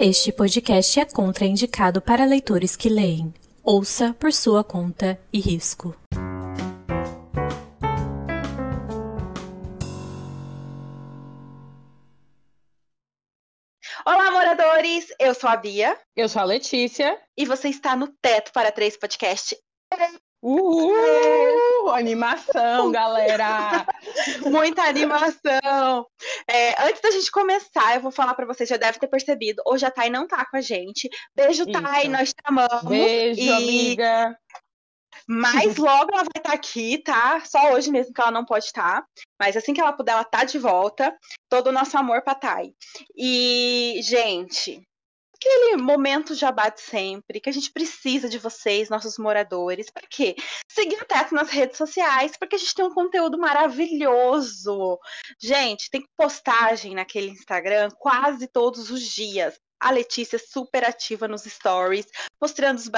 Este podcast é contraindicado para leitores que leem. Ouça por sua conta e risco. Olá, moradores! Eu sou a Bia. Eu sou a Letícia. E você está no Teto para Três Podcast. Uhul! Animação, galera! Muita animação! É, antes da gente começar, eu vou falar para vocês, já deve ter percebido, hoje a Thay não tá com a gente. Beijo, Isso. Thay, nós te amamos. Beijo, e... amiga! Mas logo ela vai estar tá aqui, tá? Só hoje mesmo que ela não pode estar. Tá. Mas assim que ela puder, ela tá de volta. Todo o nosso amor pra Thay. E, gente, aquele momento já bate sempre, que a gente precisa de vocês, nossos moradores. Para quê? Seguir o Teto nas redes sociais, porque a gente tem um conteúdo maravilhoso. Gente, tem postagem naquele Instagram quase todos os dias. A Letícia é super ativa nos stories, mostrando os,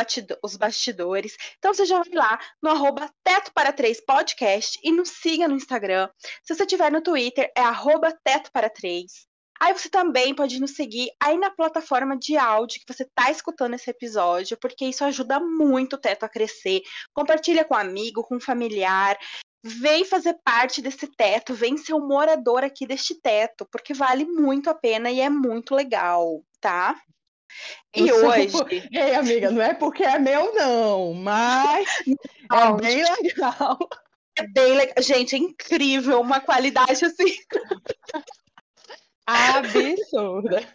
os bastidores. Então você já vai lá no arroba Teto para Três Podcast e nos siga no Instagram. Se você tiver no Twitter, é arroba Teto para Três. Aí você também pode nos seguir aí na plataforma de áudio que você está escutando esse episódio, porque isso ajuda muito o Teto a crescer. Compartilha com um amigo, com um familiar. Vem fazer parte desse teto, vem ser um morador aqui deste teto, porque vale muito a pena e é muito legal, tá? E hoje. Ei, amiga, não é porque é meu, não, mas não, é bem legal. É bem legal. Gente, é incrível, uma qualidade assim. Absurda.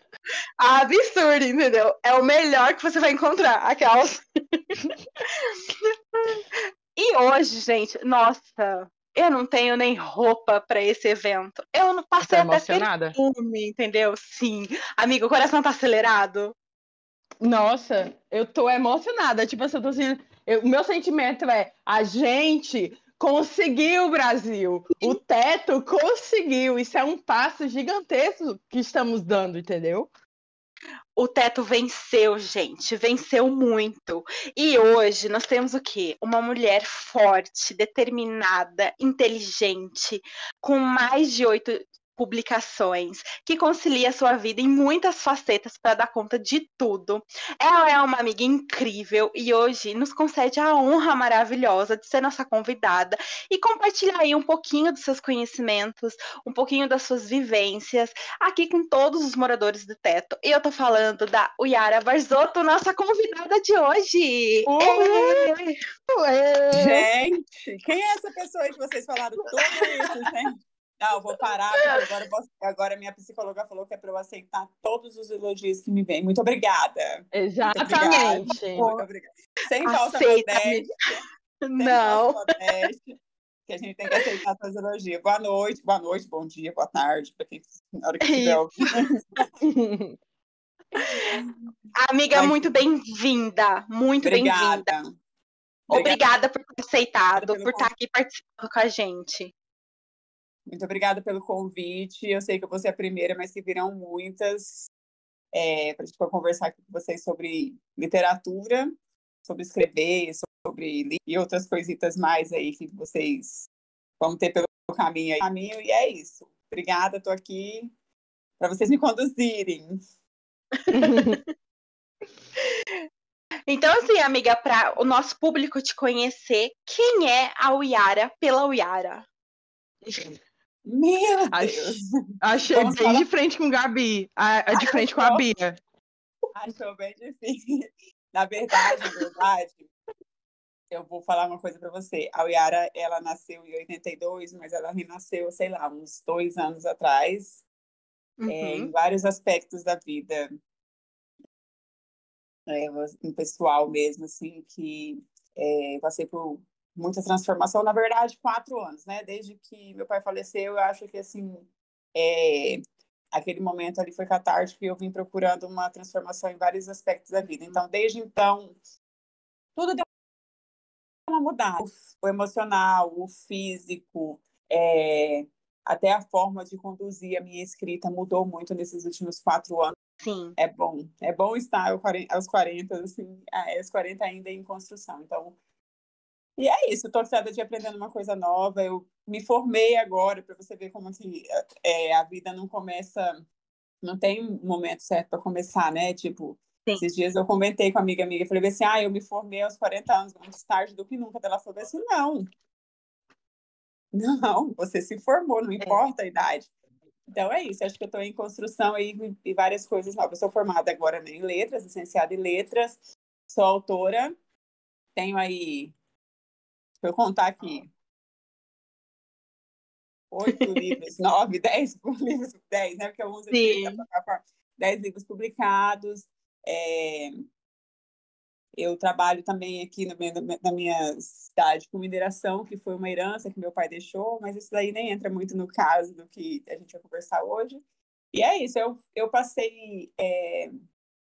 Absurda, entendeu? É o melhor que você vai encontrar, aquelas. e hoje, gente, nossa, eu não tenho nem roupa para esse evento. Eu não passei tá até perfume, entendeu? Sim. Amigo, o coração tá acelerado? Nossa, eu tô emocionada. Tipo assim, eu tô assim, o meu sentimento é a gente Conseguiu, Brasil! O teto conseguiu! Isso é um passo gigantesco que estamos dando, entendeu? O teto venceu, gente, venceu muito. E hoje nós temos o quê? Uma mulher forte, determinada, inteligente, com mais de oito publicações, que concilia sua vida em muitas facetas para dar conta de tudo. Ela é uma amiga incrível e hoje nos concede a honra maravilhosa de ser nossa convidada e compartilhar aí um pouquinho dos seus conhecimentos, um pouquinho das suas vivências aqui com todos os moradores do teto. E eu tô falando da Uyara Barzotto, nossa convidada de hoje. Ué! Ué! Gente, quem é essa pessoa que vocês falaram tudo isso, gente? Não, vou parar, porque agora, posso, agora minha psicóloga falou que é para eu aceitar todos os elogios que me vêm. Muito obrigada. Exatamente. Muito obrigada. Sem falsa modéstia. Não. Modéstia, que a gente tem que aceitar seus elogios. Boa noite, boa noite, bom dia, boa tarde, para quem na hora que estiver ouvindo. Amiga, muito bem-vinda. Muito bem-vinda. Obrigada por ter aceitado, por estar aqui participando com a gente. Muito obrigada pelo convite. Eu sei que eu vou ser a primeira, mas que virão muitas é, para a gente conversar aqui com vocês sobre literatura, sobre escrever, sobre e outras coisitas mais aí que vocês vão ter pelo caminho, aí. caminho e é isso. Obrigada, estou aqui para vocês me conduzirem. Então, assim, amiga, para o nosso público te conhecer, quem é a Uyara pela Uyara? Meu Deus! Achei Vamos bem falar... de frente com Gabi. A, de frente com a Bia. Achou bem difícil. Na verdade, na verdade, eu vou falar uma coisa para você. A Yara, ela nasceu em 82, mas ela renasceu, sei lá, uns dois anos atrás, uhum. é, em vários aspectos da vida. É, um pessoal mesmo, assim, que é, passei por muita transformação, na verdade, quatro anos, né? Desde que meu pai faleceu, eu acho que, assim, é, aquele momento ali foi catártico e eu vim procurando uma transformação em vários aspectos da vida. Então, desde então, tudo deu uma mudada. O emocional, o físico, é, até a forma de conduzir a minha escrita mudou muito nesses últimos quatro anos. Sim. É bom. É bom estar aos 40, assim, aos 40 ainda em construção. Então, e é isso, estou cada dia aprendendo uma coisa nova. Eu me formei agora para você ver como que é, a vida não começa não tem um momento certo para começar, né? Tipo, Sim. esses dias eu comentei com a amiga amiga, falei assim, ah, eu me formei aos 40 anos, mais tarde do que nunca. Ela falou assim, não. Não, você se formou, não importa a idade. Então é isso, acho que eu estou em construção aí e várias coisas novas. Eu sou formada agora em letras, licenciada em letras, sou autora, tenho aí, deixa eu contar aqui, oito livros, nove, dez livros, dez, né? Porque eu uso dez livros publicados. É... Eu trabalho também aqui no, na minha cidade com mineração, que foi uma herança que meu pai deixou, mas isso daí nem entra muito no caso do que a gente vai conversar hoje. E é isso, eu, eu passei. É...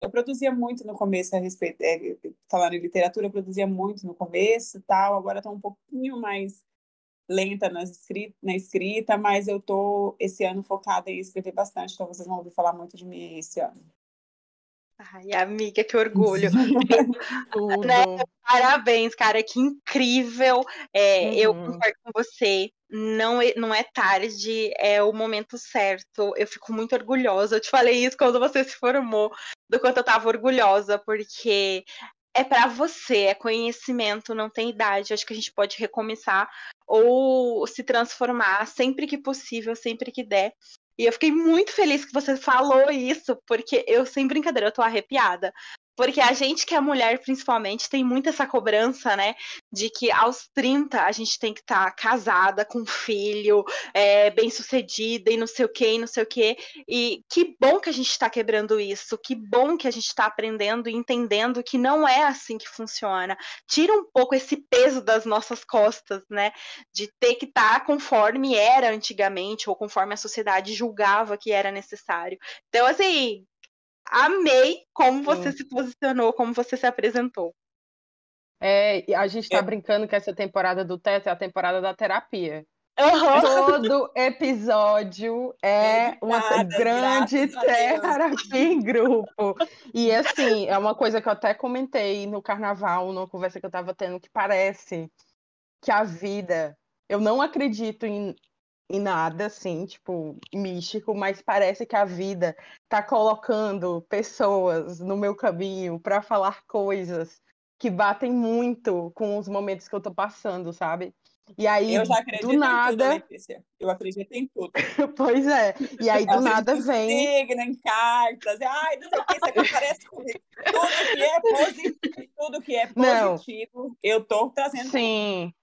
Eu produzia muito no começo a respeito, é, falando em literatura, eu produzia muito no começo tal, agora estou um pouquinho mais lenta na escrita, na escrita, mas eu tô esse ano focada em escrever bastante, então vocês vão ouvir falar muito de mim esse ano. Ai, amiga, que orgulho. né? Parabéns, cara, que incrível. É, uhum. Eu concordo com você. Não é, não é tarde, é o momento certo. Eu fico muito orgulhosa. Eu te falei isso quando você se formou, do quanto eu tava orgulhosa, porque é para você, é conhecimento, não tem idade. Acho que a gente pode recomeçar ou se transformar sempre que possível, sempre que der. E eu fiquei muito feliz que você falou isso, porque eu, sem brincadeira, eu tô arrepiada. Porque a gente que é mulher, principalmente, tem muito essa cobrança, né? De que aos 30 a gente tem que estar tá casada, com filho, é, bem sucedida e não sei o que, e não sei o que. E que bom que a gente está quebrando isso, que bom que a gente está aprendendo e entendendo que não é assim que funciona. Tira um pouco esse peso das nossas costas, né? De ter que estar tá conforme era antigamente, ou conforme a sociedade julgava que era necessário. Então, assim, amei como você Sim. se posicionou, como você se apresentou. É, a gente tá é. brincando que essa temporada do Teto é a temporada da terapia. Uhum. Todo episódio é uma grande terapia em grupo. E assim, é uma coisa que eu até comentei no carnaval, numa conversa que eu tava tendo, que parece que a vida. Eu não acredito em em nada, assim, tipo, místico, mas parece que a vida tá colocando pessoas no meu caminho para falar coisas que batem muito com os momentos que eu tô passando, sabe? E aí, eu já acredito do nada... em tudo, Letícia. Eu acredito em tudo. pois é. E aí, do nada vem. Signo, em cartas. Ai, não sei o que, isso aqui parece comigo. Tudo que é positivo, tudo que é positivo, não. eu tô trazendo. Sim.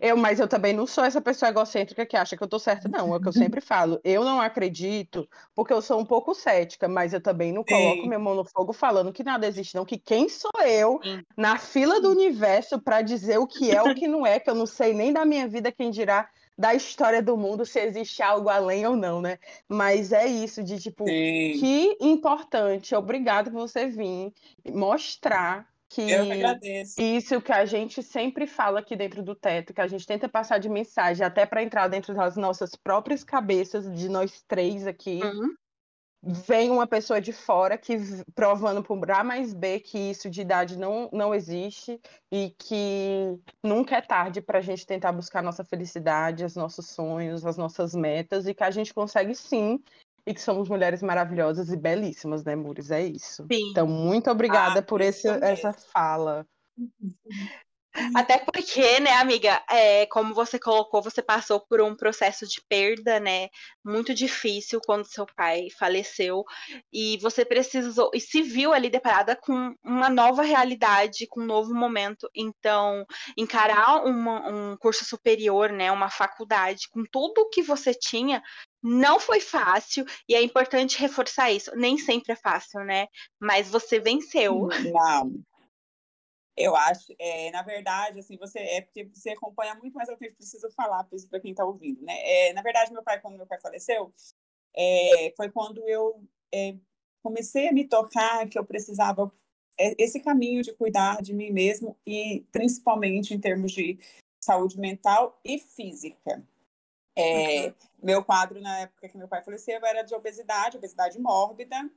Eu, mas eu também não sou essa pessoa egocêntrica que acha que eu tô certa, não. É o que eu sempre falo. Eu não acredito, porque eu sou um pouco cética, mas eu também não coloco Sim. minha mão no fogo falando que nada existe, não. Que quem sou eu Sim. na fila do universo para dizer o que é o que não é, que eu não sei nem da minha vida, quem dirá da história do mundo se existe algo além ou não, né? Mas é isso, de tipo, Sim. que importante, obrigado por você vir mostrar que eu agradeço. isso que a gente sempre fala aqui dentro do teto, que a gente tenta passar de mensagem até para entrar dentro das nossas próprias cabeças, de nós três aqui. Uhum. Vem uma pessoa de fora que provando por A mais B que isso de idade não, não existe e que nunca é tarde para a gente tentar buscar nossa felicidade, os nossos sonhos, as nossas metas e que a gente consegue sim e que somos mulheres maravilhosas e belíssimas, né, Mures? É isso. Sim. Então, muito obrigada ah, por esse, essa fala. Até porque, né, amiga, é, como você colocou, você passou por um processo de perda, né, muito difícil quando seu pai faleceu, e você precisou, e se viu ali deparada com uma nova realidade, com um novo momento. Então, encarar uma, um curso superior, né, uma faculdade, com tudo o que você tinha, não foi fácil, e é importante reforçar isso. Nem sempre é fácil, né? Mas você venceu. Não, eu acho, é, na verdade, assim, você é porque você acompanha muito mais o que eu preciso falar para quem está ouvindo, né? É, na verdade, meu pai, quando meu pai faleceu, é, foi quando eu comecei a me tocar que eu precisava esse caminho de cuidar de mim mesmo e principalmente em termos de saúde mental e física. É, uhum. Meu quadro na época que meu pai faleceu era de obesidade, obesidade mórbida.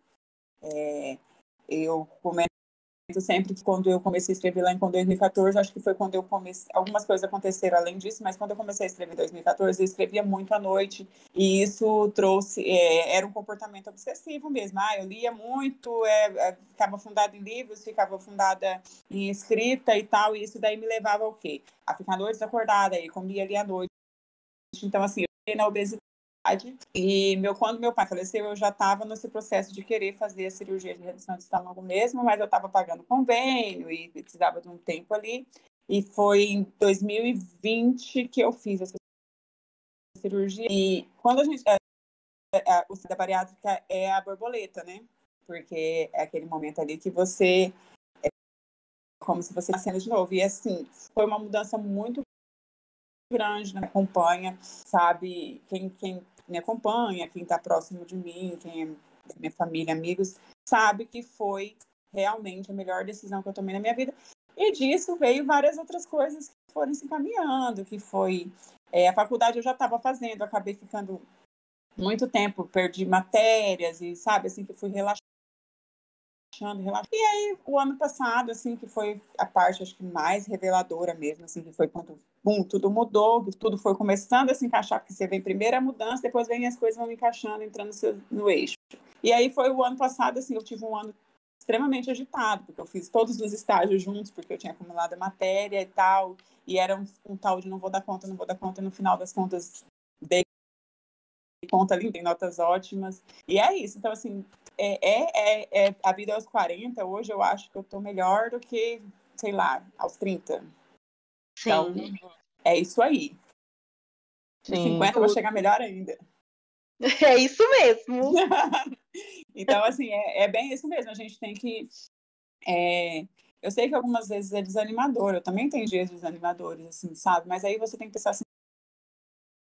É, eu comecei sempre que quando eu comecei a escrever lá em 2014, acho que foi quando eu comecei, algumas coisas aconteceram além disso, mas quando eu comecei a escrever em 2014, eu escrevia muito à noite e isso trouxe, é, era um comportamento obsessivo mesmo, ah, eu lia muito, é, é, ficava fundada em livros, ficava fundada em escrita e tal, e isso daí me levava ao quê? A ficar noites acordada, e comia ali à noite, então assim, eu na obesidade e meu, quando meu pai faleceu, eu já estava nesse processo de querer fazer a cirurgia de redução de estômago mesmo, mas eu estava pagando convênio e precisava de um tempo ali. E foi em 2020 que eu fiz essa cirurgia. E quando a gente. É, é, o da bariátrica é a borboleta, né? Porque é aquele momento ali que você. É como se você nascendo de novo. E assim, foi uma mudança muito grande, né? acompanha, sabe? Quem, quem me acompanha, quem está próximo de mim, quem é minha família, amigos, sabe que foi realmente a melhor decisão que eu tomei na minha vida. E disso veio várias outras coisas que foram se encaminhando, que foi é, a faculdade eu já estava fazendo, acabei ficando muito tempo, perdi matérias e sabe assim que fui relaxando, relaxando. E aí o ano passado assim que foi a parte acho que mais reveladora mesmo, assim que foi quando bum, tudo mudou, tudo foi começando a se encaixar, porque você vem primeiro a mudança, depois vem as coisas vão encaixando, entrando no, seu, no eixo. E aí foi o ano passado, assim, eu tive um ano extremamente agitado, porque eu fiz todos os estágios juntos, porque eu tinha acumulado a matéria e tal, e era um, um tal de não vou dar conta, não vou dar conta, e no final das contas dei conta ali, tem notas ótimas, e é isso, então assim, é, é, é, é, a vida aos 40, hoje eu acho que eu tô melhor do que, sei lá, aos 30, Sim. Então, é isso aí. Sim. 50 eu vou chegar melhor ainda. É isso mesmo. então, assim, é, é, bem isso mesmo. A gente tem que. É... Eu sei que algumas vezes é desanimador, eu também tenho dias desanimadores, assim, sabe? Mas aí você tem que pensar assim,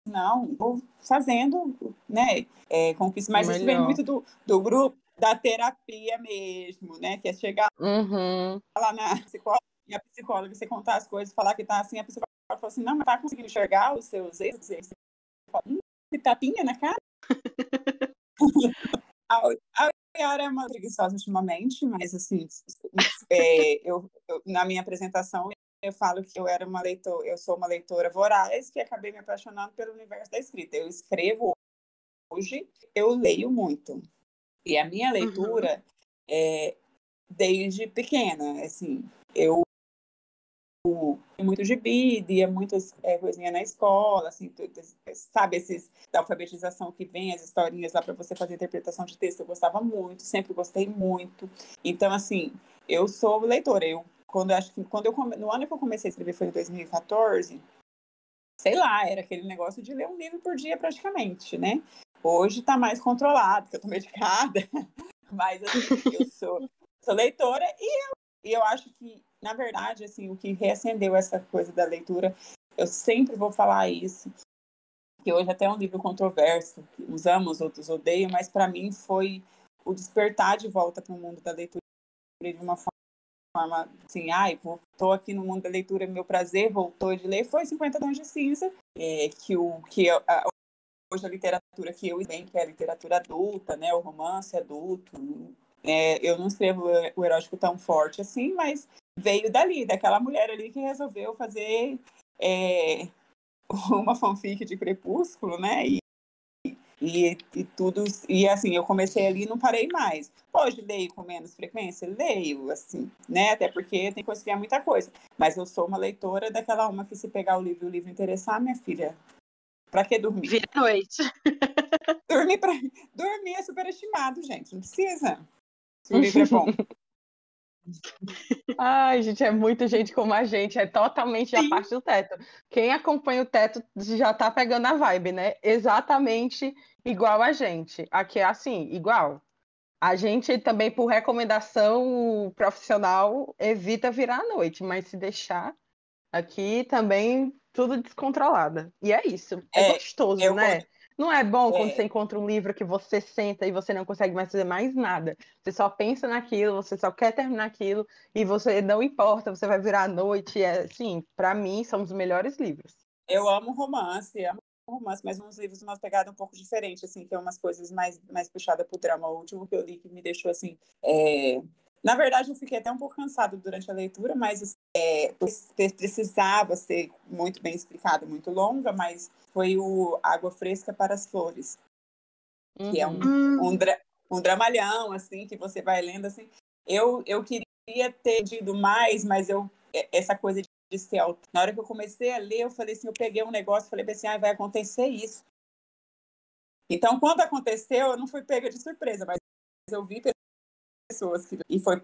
não, vou fazendo, né, é, conquista. Mas isso vem muito do, do grupo, da terapia mesmo, né, que é chegar uhum. lá na psicóloga, e a psicóloga, você contar as coisas, falar que tá assim, a psicóloga fala assim, não, mas tá conseguindo enxergar os seus erros? Você fala, hum, que tapinha na cara? a, a Yara é uma preguiçosa ultimamente, mas assim, é, eu, eu, na minha apresentação eu falo que eu era uma leitora, eu sou uma leitora voraz que acabei me apaixonando pelo universo da escrita. Eu escrevo hoje, eu leio muito. E a minha leitura uhum. é desde pequena, assim, eu muito gibi, lia muitas é, coisinhas na escola, assim, tudo, sabe, esses da alfabetização que vem, as historinhas lá para você fazer interpretação de texto, eu gostava muito, sempre gostei muito. Então, assim, eu sou leitora, eu quando acho que quando eu no ano que eu comecei a escrever foi em 2014, sei lá, era aquele negócio de ler um livro por dia praticamente, né? Hoje está mais controlado, porque eu tô medicada, mas assim, eu sou, sou leitora e eu, e eu acho que na verdade, assim, o que reacendeu essa coisa da leitura, eu sempre vou falar isso, que hoje até é um livro controverso, que usamos, outros odeiam, mas para mim foi o despertar de volta para o mundo da leitura de uma forma assim, ai, estou aqui no mundo da leitura, meu prazer voltou de ler, foi 50 tons de cinza, é, que o que a, hoje a literatura que eu bem que é a literatura adulta, né, o romance adulto, é, eu não escrevo o erótico tão forte assim, mas veio dali, daquela mulher ali que resolveu fazer é, uma fanfic de Crepúsculo, né? E, e, e, tudo. E assim, eu comecei ali e não parei mais. Hoje leio com menos frequência? Leio, assim, né? Até porque tem que conciliar muita coisa. Mas eu sou uma leitora daquela uma que se pegar o livro e o livro interessar, minha filha. Pra que dormir? Vira noite. dormir, pra... dormir é superestimado, gente. Não precisa. Se o livro é bom. Ai, gente, é muita gente como a gente, é totalmente Sim. a parte do teto. Quem acompanha o teto já tá pegando a vibe, né? Exatamente igual a gente. Aqui é assim, igual. A gente também, por recomendação profissional, evita virar à noite, mas se deixar, aqui também tudo descontrolada. E é isso. É, é gostoso, né? Não é bom quando é. você encontra um livro que você senta e você não consegue mais fazer mais nada. Você só pensa naquilo, você só quer terminar aquilo e você não importa, você vai virar à noite. É, assim, para mim, são os melhores livros. Eu amo romance, amo romance, mas uns livros uma pegada um pouco diferente, assim, que é umas coisas mais, mais puxadas pro drama. O último que eu li que me deixou, assim, é, Na verdade, eu fiquei até um pouco cansado durante a leitura, mas é, precisava ser muito bem explicado, muito longa, mas foi o Água Fresca para as Flores, uhum. que é um, um, dra um dramalhão, assim, que você vai lendo, assim. Eu, eu queria ter tido mais, mas eu essa coisa de ser Na hora que eu comecei a ler, eu falei assim, eu peguei um negócio, falei assim, ah, vai acontecer isso. Então, quando aconteceu, eu não fui pega de surpresa, mas eu vi pessoas que e foi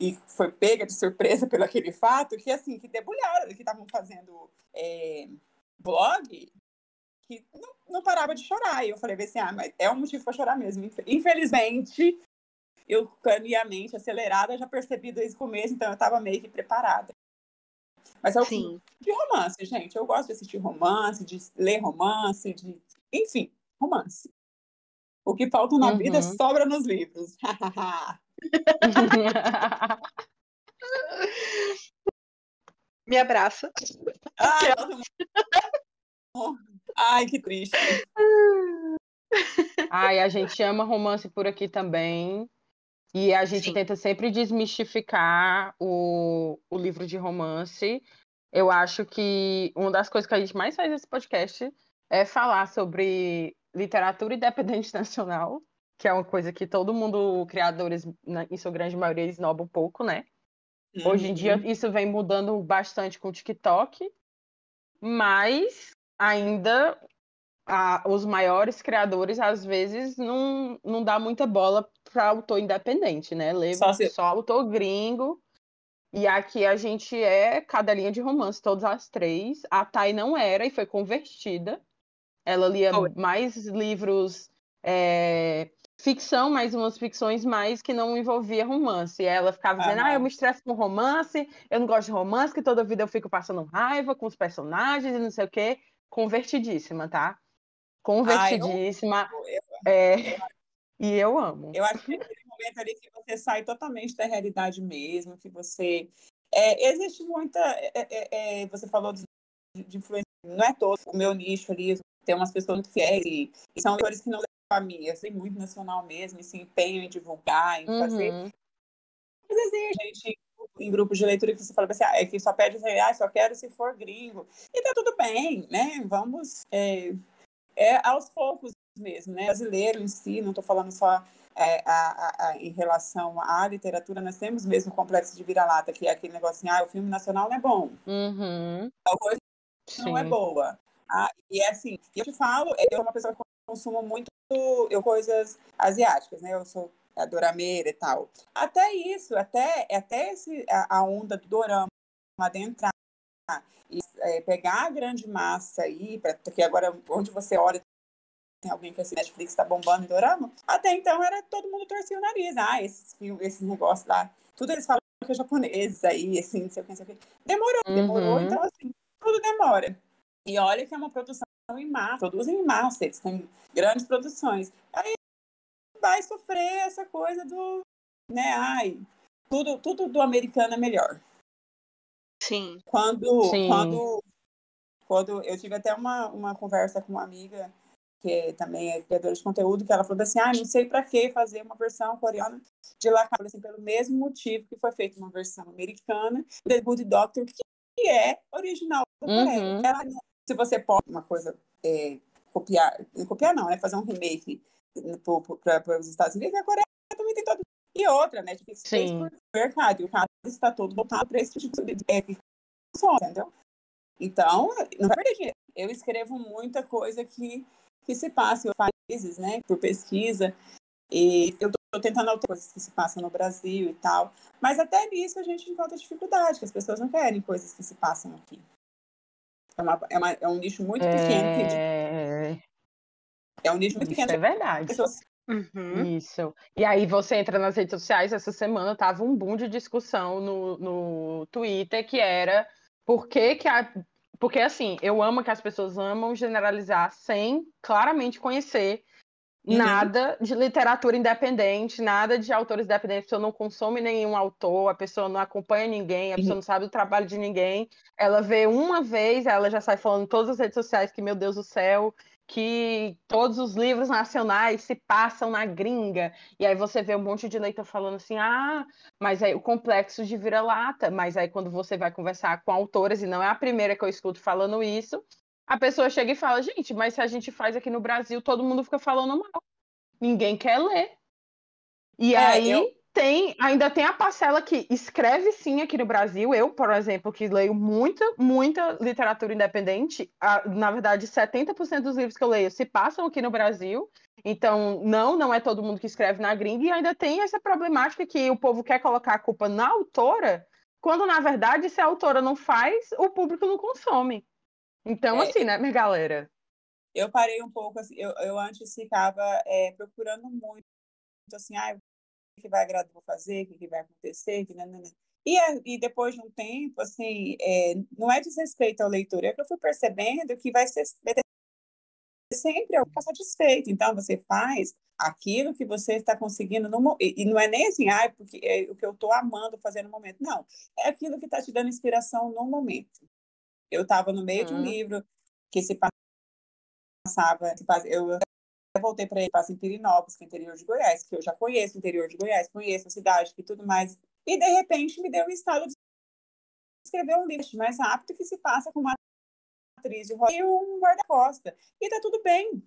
e foi pega de surpresa pelo aquele fato que assim que debulharam que estavam fazendo é, blog que não, não, parava de chorar e eu falei assim ah mas é um motivo para chorar mesmo infelizmente eu com a minha mente acelerada já percebi desde o começo então eu estava meio que preparada mas é o Sim. de romance gente eu gosto de assistir romance de ler romance de enfim romance o que falta na uhum. vida sobra nos livros Me abraça. Ai, Ai, que triste. Ai, a gente ama romance por aqui também. E a gente Sim. tenta sempre desmistificar o, o livro de romance. Eu acho que uma das coisas que a gente mais faz nesse podcast é falar sobre literatura independente nacional que é uma coisa que todo mundo, criadores, em sua grande maioria, esnoba um pouco, né? Uhum. Hoje em dia uhum. isso vem mudando bastante com o TikTok, mas ainda a, os maiores criadores às vezes não, não dá muita bola para autor independente, né? Leva só, se... só autor gringo. E aqui a gente é cadelinha de romance, todas as três. A Thay não era e foi convertida. Ela lia mais livros é, ficção, mas umas ficções mais que não envolvia romance. E ela ficava dizendo, ah, eu me estresso com romance, eu não gosto de romance, que toda vida eu fico passando raiva com os personagens e não sei o quê. Convertidíssima, tá? Convertidíssima. Ai, eu... É... E eu amo. Eu acho que é aquele momento ali que você sai totalmente da realidade mesmo, que você. É, existe muita. É, é, é você falou de, de influência, não é todo o meu nicho ali, tem umas pessoas muito fiéis e, e são leitores que não família, assim, muito nacional mesmo, e se empenham em divulgar, em fazer. Uhum. Mas existe, gente, em grupos de leitura que você fala assim, ah, é que só pede assim, ah, só quero se for gringo. E tá tudo bem, né? Vamos é, é aos poucos mesmo, né? Brasileiro em si, não estou falando só é, a, a, a, em relação à literatura, nós temos mesmo o complexo de vira-lata, que é aquele negócio assim, ah, o filme nacional não é bom. Uhum. A coisa não é boa. Ah, e é assim, eu te falo, eu sou uma pessoa que consumo muito eu, coisas asiáticas, né? Eu sou a dorameira e tal. Até isso, até, até esse, a, a onda do dorama adentrar e é, pegar a grande massa aí, pra, porque agora onde você olha tem alguém que assim, Netflix está bombando em dorama, até então era todo mundo torcia o nariz. Ah, esses, esses negócios lá, tudo eles falam que é japonês aí, assim, não sei o que, não sei o que. Demorou, uhum. demorou, então assim, tudo demora. E olha que é uma produção em massa, produzem em massa, eles têm grandes produções. Aí vai sofrer essa coisa do, né, ai, tudo, tudo do americano é melhor. Sim. Quando, Sim. quando, quando eu tive até uma, uma conversa com uma amiga que também é criadora de conteúdo, que ela falou assim, ah, não sei para que fazer uma versão coreana de Lacan, assim, pelo mesmo motivo que foi feita uma versão americana de Good Doctor, que é original da Coreia. Uhum. Ela, se você pode uma coisa é, copiar, copiar não, né? Fazer um remake para os Estados Unidos, a Coreia também tem todo. E outra, né? Netflix fez por mercado, e o mercado está todo voltado para esse tipo de é, entendeu? Então, não vai perder dinheiro. Eu escrevo muita coisa que, que se passa em países, né? Por pesquisa. E eu estou tentando alterar coisas que se passam no Brasil e tal. Mas até nisso a gente encontra dificuldade, que as pessoas não querem coisas que se passam aqui. É, uma, é, uma, é um nicho muito pequeno. É, é um nicho muito Isso pequeno. É verdade. Pessoas... Uhum. Isso. E aí você entra nas redes sociais, essa semana tava um boom de discussão no, no Twitter que era por que, que a. Porque assim, eu amo que as pessoas amam generalizar sem claramente conhecer. Nada de literatura independente, nada de autores independentes. A pessoa não consome nenhum autor, a pessoa não acompanha ninguém, a pessoa uhum. não sabe o trabalho de ninguém. Ela vê uma vez, ela já sai falando em todas as redes sociais que, meu Deus do céu, que todos os livros nacionais se passam na gringa. E aí você vê um monte de leitor falando assim: ah, mas aí o complexo de vira-lata. Mas aí quando você vai conversar com autoras, e não é a primeira que eu escuto falando isso, a pessoa chega e fala: gente, mas se a gente faz aqui no Brasil, todo mundo fica falando mal. Ninguém quer ler. E é, aí. Eu tem, ainda tem a parcela que escreve sim aqui no Brasil. Eu, por exemplo, que leio muita, muita literatura independente, a, na verdade, 70% dos livros que eu leio se passam aqui no Brasil. Então, não, não é todo mundo que escreve na gringa, e ainda tem essa problemática que o povo quer colocar a culpa na autora, quando na verdade, se a autora não faz, o público não consome. Então, é, assim, né, minha galera? Eu parei um pouco, assim, eu, eu antes ficava é, procurando muito, assim, ah, que vai agradar, vou fazer, o que, vai acontecer, que não, não, não. E, e depois de um tempo, assim, é, não é desrespeito ao leitor, é que eu fui percebendo que vai ser sempre ficar satisfeito. Então, você faz aquilo que você está conseguindo no e, e não é nem assim, ah, porque é o que eu estou amando fazer no momento. Não, é aquilo que está te dando inspiração no momento. Eu estava no meio uhum. de um livro que se passava, eu voltei para passa em Pirinópolis, que é interior de Goiás, que eu já conheço o interior de Goiás, conheço a cidade e tudo mais. E, de repente, me deu o estado de escrever um livro mais rápido que se passa com uma atriz de e um guarda-costa. E tá tudo bem,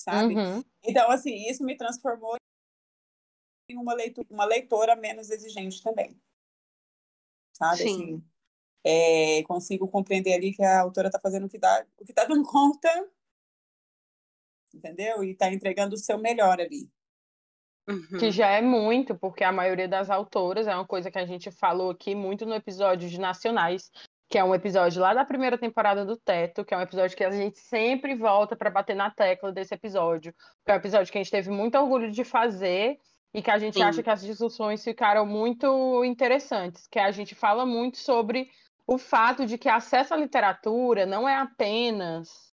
sabe? Uhum. Então, assim, isso me transformou em uma leitura, uma leitora menos exigente também. Sabe? Sim. Assim, é, consigo compreender ali que a autora está fazendo o que dá, o que está dando conta entendeu? E está entregando o seu melhor ali. Uhum. Que já é muito, porque a maioria das autoras é uma coisa que a gente falou aqui muito no episódio de Nacionais, que é um episódio lá da primeira temporada do Teto, que é um episódio que a gente sempre volta para bater na tecla desse episódio. Que é um episódio que a gente teve muito orgulho de fazer e que a gente Sim. acha que as discussões ficaram muito interessantes, que a gente fala muito sobre o fato de que acesso à literatura não é apenas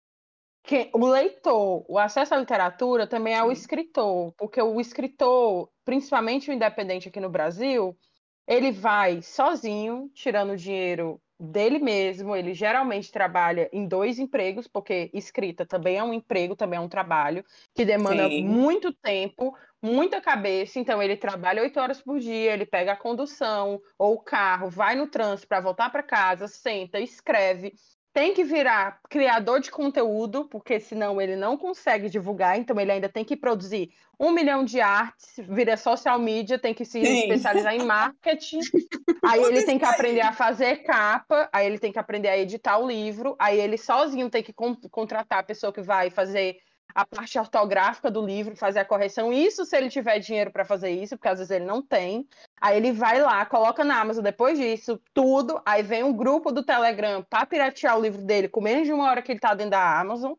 que o leitor, o acesso à literatura também é Sim. o escritor, porque o escritor, principalmente o independente aqui no Brasil, ele vai sozinho, tirando dinheiro dele mesmo, ele geralmente trabalha em dois empregos, porque escrita também é um emprego, também é um trabalho, que demanda Sim. muito tempo, muita cabeça, então ele trabalha oito horas por dia, ele pega a condução ou o carro, vai no trânsito para voltar para casa, senta, escreve, tem que virar criador de conteúdo, porque senão ele não consegue divulgar, então ele ainda tem que produzir um milhão de artes, vira social media, tem que se Sim. especializar em marketing, aí ele tem que aprender a fazer capa, aí ele tem que aprender a editar o livro, aí ele sozinho tem que contratar a pessoa que vai fazer a parte ortográfica do livro, fazer a correção. Isso se ele tiver dinheiro para fazer isso, porque às vezes ele não tem. Aí ele vai lá, coloca na Amazon depois disso, tudo. Aí vem um grupo do Telegram para piratear o livro dele com menos de uma hora que ele está dentro da Amazon.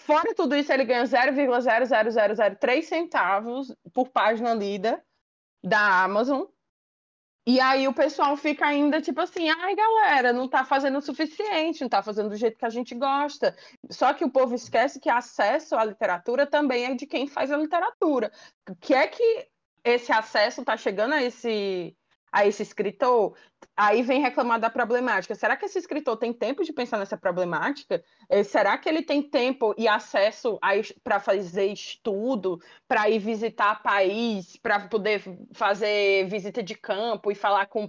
Fora tudo isso, ele ganha 0,00003 centavos por página lida da Amazon. E aí o pessoal fica ainda tipo assim, ai galera, não tá fazendo o suficiente, não tá fazendo do jeito que a gente gosta. Só que o povo esquece que acesso à literatura também é de quem faz a literatura. Que é que esse acesso tá chegando a esse a esse escritor, aí vem reclamar da problemática. Será que esse escritor tem tempo de pensar nessa problemática? Eh, será que ele tem tempo e acesso para fazer estudo, para ir visitar país, para poder fazer visita de campo e falar com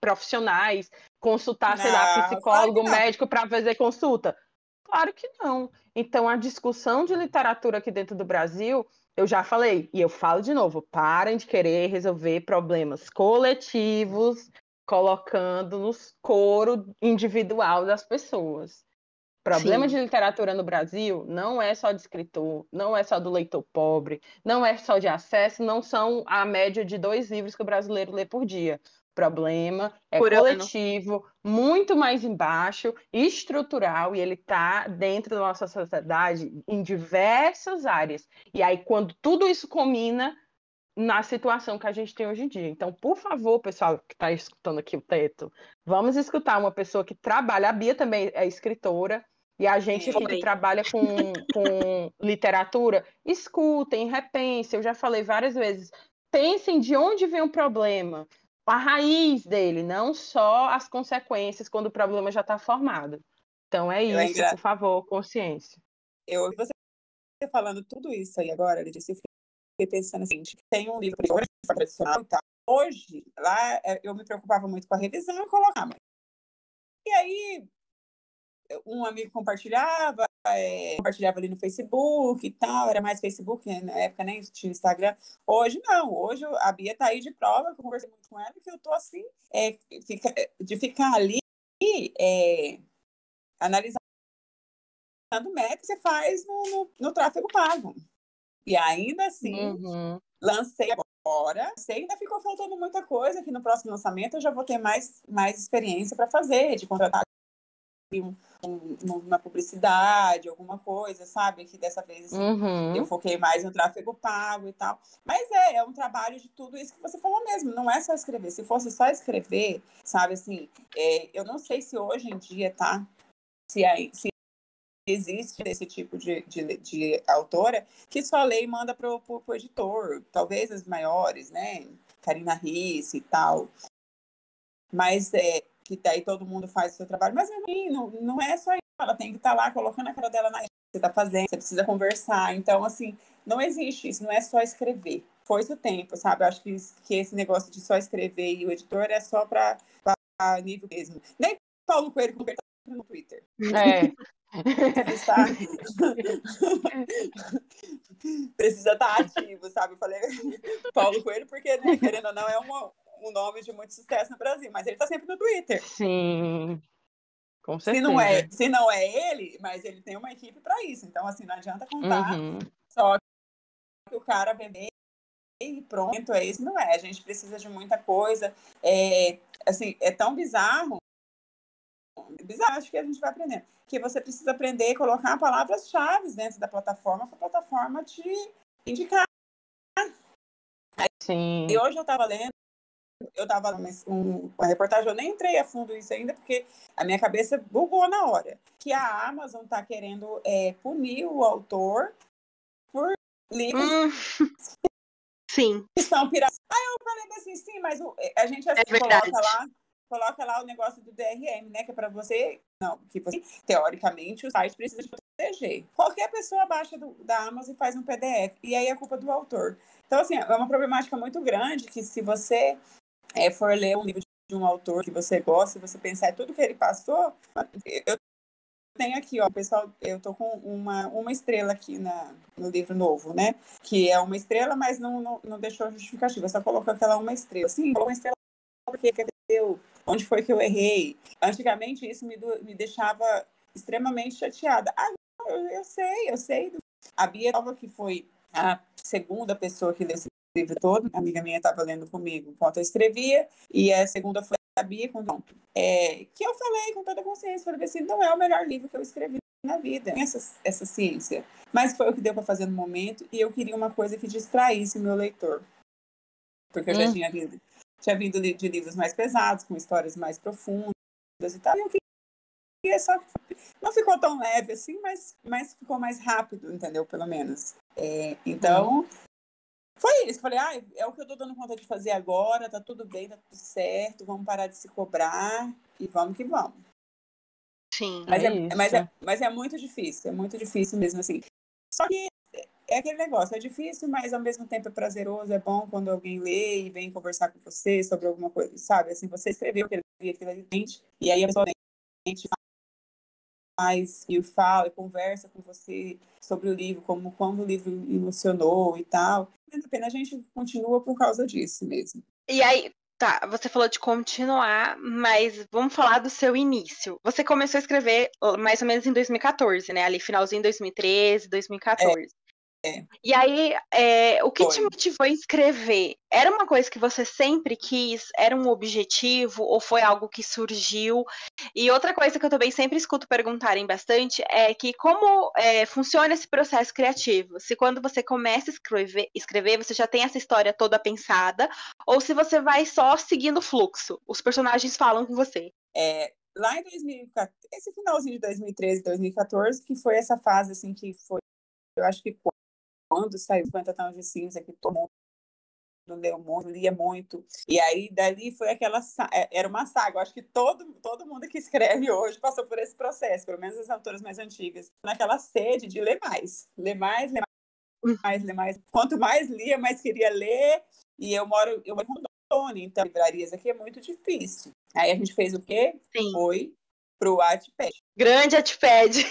profissionais, consultar, não, sei lá, psicólogo, médico para fazer consulta? Claro que não. Então, a discussão de literatura aqui dentro do Brasil eu já falei, e eu falo de novo, parem de querer resolver problemas coletivos, colocando nos coro individual das pessoas. Problema Sim. de literatura no Brasil não é só de escritor, não é só do leitor pobre, não é só de acesso, não são a média de dois livros que o brasileiro lê por dia problema, é Por coletivo, ano. muito mais embaixo, estrutural, e ele está dentro da nossa sociedade em diversas áreas. E aí, quando tudo isso combina na situação que a gente tem hoje em dia. Então, por favor, pessoal que está escutando aqui o teto, vamos escutar uma pessoa que trabalha, a Bia também é escritora, e a gente que trabalha com, com literatura, escutem, repensem, eu já falei várias vezes, pensem de onde vem o problema, a raiz dele, não só as consequências quando o problema já está formado. Então é isso, por favor, consciência. eu você falando tudo isso aí agora, ele disse, eu fiquei pensando assim, tem um livro tradicional e tal. Hoje, lá, é, eu me preocupava muito com a revisão e colocava. E aí, um amigo compartilhava, é, compartilhava ali no Facebook e tal, era mais Facebook, né, na época nem tinha Instagram. Hoje não, hoje a Bia tá aí de prova, eu conversei muito com ela, que eu tô assim, é, fica, de ficar ali é, analisando método que você faz no, no, no, tráfego pago. E ainda assim, uhum. lancei agora, sei, ainda ficou faltando muita coisa, que no próximo lançamento eu já vou ter mais, mais experiência para fazer, de contratar um, um, uma publicidade, alguma coisa, sabe? Que dessa vez assim, uhum. eu foquei mais no tráfego pago e tal. Mas é, é um trabalho de tudo isso que você falou mesmo, não é só escrever. Se fosse só escrever, sabe assim, é, eu não sei se hoje em dia, tá? Se, aí, se existe esse tipo de, de, de autora que só lê e manda para o editor, talvez as maiores, né? Karina Risse e tal. Mas é, que daí todo mundo faz o seu trabalho, mas não, não é só isso, ela tem que estar tá lá colocando a cara dela na você está fazendo, você precisa conversar. Então, assim, não existe isso, não é só escrever. Foi-se o tempo, sabe? Eu acho que, que esse negócio de só escrever e o editor é só para nível mesmo. Nem Paulo Coelho com no Twitter. É. Precisa estar... Precisa estar tá ativo, sabe? Eu falei Paulo Coelho, porque, né, querendo ou não, é uma, um nome de muito sucesso no Brasil, mas ele está sempre no Twitter. Sim. Com certeza. Se não, é, se não é ele, mas ele tem uma equipe para isso. Então, assim, não adianta contar. Uhum. Só que o cara beber e pronto, é isso. Não é. A gente precisa de muita coisa. É, assim, é tão bizarro. Bizarro, acho que a gente vai aprendendo. Que você precisa aprender a colocar palavras-chave dentro da plataforma para a plataforma te indicar. Sim. E hoje eu estava lendo eu dava um, uma reportagem, eu nem entrei a fundo isso ainda, porque a minha cabeça bugou na hora. Que a Amazon está querendo é, punir o autor por livros hum. Sim. que são piratas. Aí eu falei assim, sim, mas a gente assim, é coloca lá coloca lá o negócio do DRM, né? Que é para você. Não, que você, teoricamente, o site precisa proteger. Qualquer pessoa baixa do, da Amazon e faz um PDF. E aí é culpa do autor. Então, assim, é uma problemática muito grande que se você é, for ler um livro de um autor que você gosta, você pensar tudo que ele passou, eu tenho aqui, ó, pessoal, eu tô com uma, uma estrela aqui na, no livro novo, né? Que é uma estrela, mas não, não, não deixou justificativa, só colocou aquela uma estrela. Sim, colocou uma estrela porque onde foi que eu errei. Antigamente isso me, me deixava extremamente chateada. Ah, eu, eu sei, eu sei. A Bia Nova, que foi a segunda pessoa que leu esse livro todo. A amiga minha estava lendo comigo enquanto eu escrevia, e a segunda foi a Bia com é, que eu falei com toda consciência, falei assim, não é o melhor livro que eu escrevi na vida, essa, essa ciência. Mas foi o que deu para fazer no momento, e eu queria uma coisa que distraísse o meu leitor. Porque eu já hum. tinha vindo, tinha vindo de livros mais pesados, com histórias mais profundas e tal, e eu queria só não ficou tão leve assim, mas, mas ficou mais rápido, entendeu? Pelo menos. É, então. Foi isso. Falei, ah, é o que eu tô dando conta de fazer agora, tá tudo bem, tá tudo certo, vamos parar de se cobrar e vamos que vamos. Sim. Mas é, é mas, é, mas é muito difícil, é muito difícil mesmo assim. Só que é aquele negócio, é difícil, mas ao mesmo tempo é prazeroso, é bom quando alguém lê e vem conversar com você sobre alguma coisa, sabe? Assim, você escreveu ali, aquilo ali, e aí a pessoa faz e fala e conversa com você sobre o livro, como quando o livro emocionou e tal. A pena a gente continua por causa disso mesmo. E aí, tá, você falou de continuar, mas vamos falar do seu início. Você começou a escrever mais ou menos em 2014, né? Ali finalzinho de 2013, 2014. É. É. E aí, é, o que Foi. te motivou a escrever? Era uma coisa que você sempre quis? Era um objetivo? Ou foi algo que surgiu? E outra coisa que eu também sempre escuto perguntarem bastante é que como é, funciona esse processo criativo? Se quando você começa a escrever, escrever, você já tem essa história toda pensada, ou se você vai só seguindo o fluxo? Os personagens falam com você. É, lá em 2014, esse finalzinho de 2013, 2014, que foi essa fase assim que foi, eu acho que quando saiu 50 tons de cinza, que todo mundo leu muito, lia muito. E aí, dali foi aquela. É, era uma saga. Eu acho que todo, todo mundo que escreve hoje passou por esse processo, pelo menos as autoras mais antigas. Naquela sede de ler mais. Ler mais, ler mais, ler mais. Quanto mais lia, mais queria ler. E eu moro, eu moro em Rondônia, então livrarias aqui é muito difícil. Aí a gente fez o quê? Sim. Foi pro Wattpad. Grande Wattpad.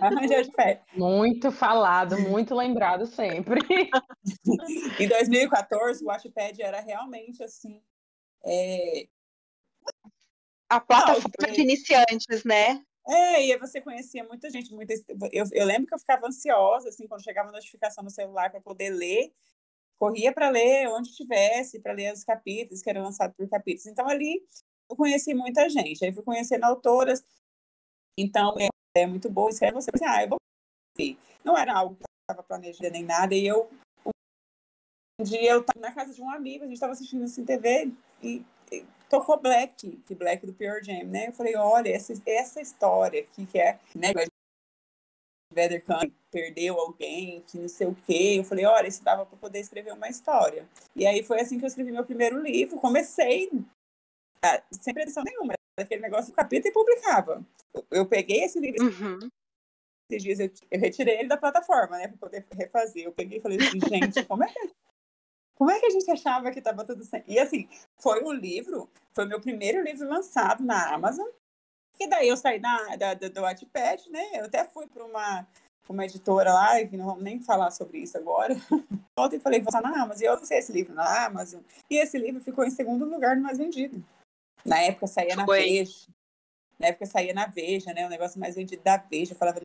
Grande Wattpad. Muito falado, muito lembrado sempre. em 2014, o Wattpad era realmente assim. É... A plataforma de iniciantes, né? É, e aí você conhecia muita gente, muita... Eu, eu lembro que eu ficava ansiosa, assim, quando chegava a notificação no celular para poder ler, corria para ler onde tivesse, para ler os capítulos que eram lançados por capítulos. Então, ali eu conheci muita gente. Aí fui conhecendo autoras. Então, é, é muito boa. Escreve você. Assim, ah, eu vou. Não era algo que estava planejado nem nada. E eu. Um dia eu estava na casa de um amigo, a gente estava assistindo assim TV e, e, tocou Black, que Black do Pure Jam, né? Eu falei, olha, essa, essa história aqui que é, né? Vader perdeu alguém, que não sei o quê. Eu falei, olha, isso dava para poder escrever uma história. E aí foi assim que eu escrevi meu primeiro livro. Comecei sem predição nenhuma. Aquele negócio do capítulo e publicava. Eu, eu peguei esse livro. Uhum. Esses dias eu, eu, retirei ele da plataforma, né? Para poder refazer. Eu peguei e falei assim, gente, como é que. Como é que a gente achava que estava tudo certo? E assim, foi um livro, foi meu primeiro livro lançado na Amazon. E daí eu saí da, da, do Wattpad, né? Eu até fui para uma, uma editora lá, que não vamos nem falar sobre isso agora. Ontem falei, vou na Amazon. E eu lancei esse livro na Amazon. E esse livro ficou em segundo lugar no mais vendido. Na época saía na Foi. Veja. Na época saía na Veja, né? O negócio mais vendido da Veja. Eu falava,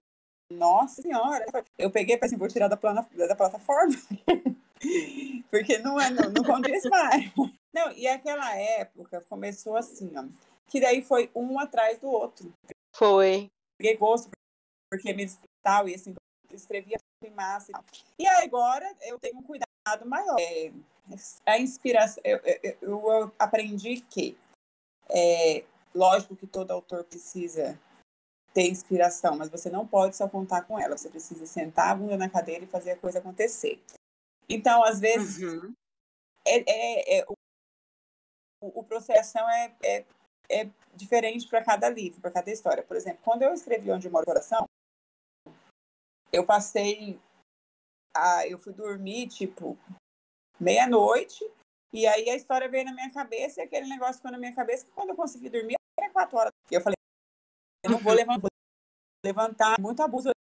nossa senhora. Eu peguei para assim, vou tirar da, plana, da plataforma. Porque não, é, não, não condiz mais. Não, e aquela época começou assim, ó. Que daí foi um atrás do outro. Foi. Peguei gosto, porque me tal, e assim, escrevia em massa e tal. E agora eu tenho um cuidado maior. É, a inspiração, eu, eu, eu aprendi que é, lógico que todo autor precisa ter inspiração, mas você não pode só contar com ela. Você precisa sentar a bunda na cadeira e fazer a coisa acontecer. Então, às vezes, uhum. é, é, é, o, o processo é, é, é diferente para cada livro, para cada história. Por exemplo, quando eu escrevi Onde Mora o Coração, eu passei. A, eu fui dormir, tipo, meia-noite, e aí a história veio na minha cabeça e aquele negócio ficou na minha cabeça que quando eu consegui dormir era quatro horas. E eu falei, eu não vou levantar, vou levantar muito abuso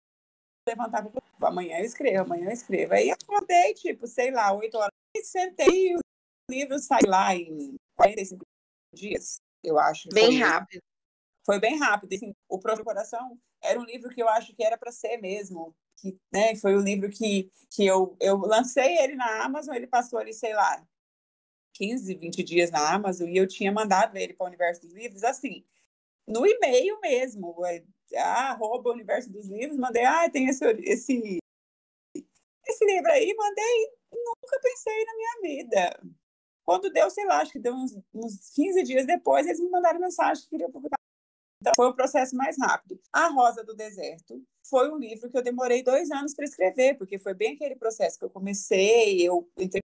levantar amanhã eu escrevo, amanhã eu escrevo. Aí acordei, tipo, sei lá, oito horas e sentei e o livro saiu lá em 45 dias, eu acho. Bem foi, rápido. Foi bem rápido. Assim, o Próprio Coração era um livro que eu acho que era para ser mesmo. Que, né, foi o livro que, que eu, eu lancei ele na Amazon, ele passou ali, sei lá, 15, 20 dias na Amazon e eu tinha mandado ele para o Universo dos Livros, assim, no e-mail mesmo, é, arroba Universo dos Livros, mandei, ah, tem esse, esse, esse livro aí, mandei, nunca pensei na minha vida. Quando deu, sei lá, acho que deu uns, uns 15 dias depois, eles me mandaram mensagem que queriam publicar. Então, foi o processo mais rápido. A Rosa do Deserto foi um livro que eu demorei dois anos para escrever, porque foi bem aquele processo que eu comecei, eu entrei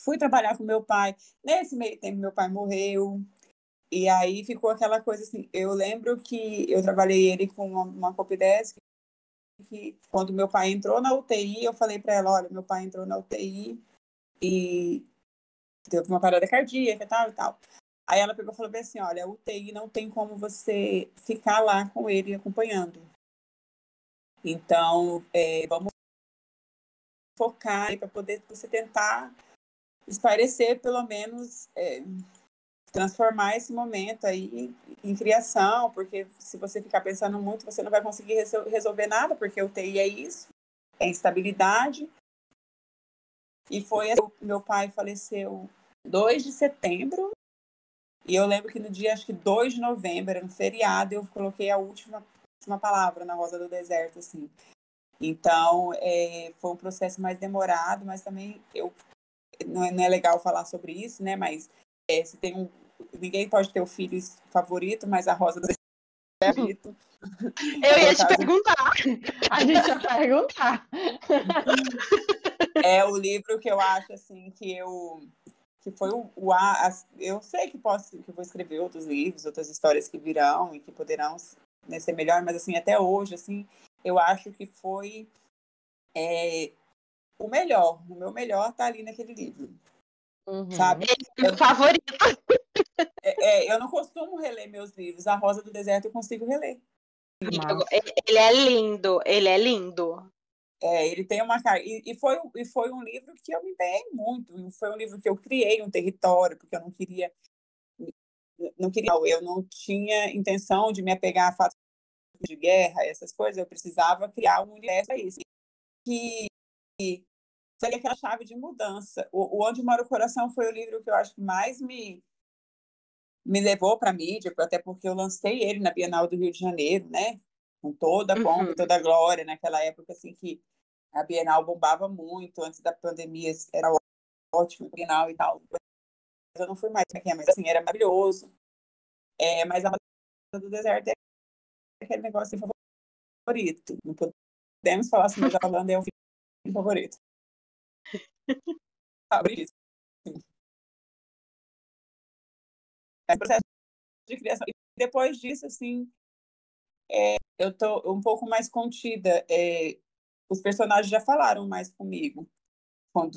fui trabalhar com meu pai. Nesse meio tempo, meu pai morreu. E aí ficou aquela coisa assim. Eu lembro que eu trabalhei ele com uma, uma Copidesk, que quando meu pai entrou na UTI, eu falei para ela: olha, meu pai entrou na UTI e teve uma parada cardíaca e tal e tal. Aí ela pegou e falou bem assim: olha, a UTI não tem como você ficar lá com ele acompanhando. Então, é, vamos focar para poder você tentar esclarecer, pelo menos, é, transformar esse momento aí em criação, porque se você ficar pensando muito, você não vai conseguir resolver nada, porque o TI é isso, é instabilidade. E foi assim, meu pai faleceu 2 de setembro, e eu lembro que no dia, acho que 2 de novembro, era um feriado, eu coloquei a última, última palavra na Rosa do Deserto, assim. Então, é, foi um processo mais demorado, mas também eu não é, não é legal falar sobre isso, né? Mas é, se tem um, ninguém pode ter o filho favorito, mas a Rosa do é favorito. Eu ia te perguntar. A gente ia perguntar. É o livro que eu acho assim que eu que foi o, o a, eu sei que posso que vou escrever outros livros, outras histórias que virão e que poderão né, ser melhor, mas assim até hoje assim eu acho que foi é, o melhor, o meu melhor tá ali naquele livro, uhum. sabe? É o favorito. É, é, eu não costumo reler meus livros. A Rosa do Deserto eu consigo reler. Ele é lindo, ele é lindo. É, ele tem uma cara. E, e, foi, e foi um livro que eu me empenhei muito. Foi um livro que eu criei um território, porque eu não queria. Não queria, eu não tinha intenção de me apegar a fatos de guerra, essas coisas. Eu precisava criar um universo para isso. Que seria aquela chave de mudança. O, o Onde Mora o Coração foi o livro que eu acho que mais me, me levou para a mídia, até porque eu lancei ele na Bienal do Rio de Janeiro, né? Com toda a pompa, uhum. toda a glória, naquela época assim que a Bienal bombava muito, antes da pandemia era ótimo, Bienal e tal. Eu não fui mais aqui, mas assim, era maravilhoso. É, mas a Roda do Deserto é aquele negócio favorito. Não podemos falar assim, mas a Holanda é o filme favorito. Abre isso é processo de criação. E depois disso, assim, é, eu tô um pouco mais contida. É, os personagens já falaram mais comigo quando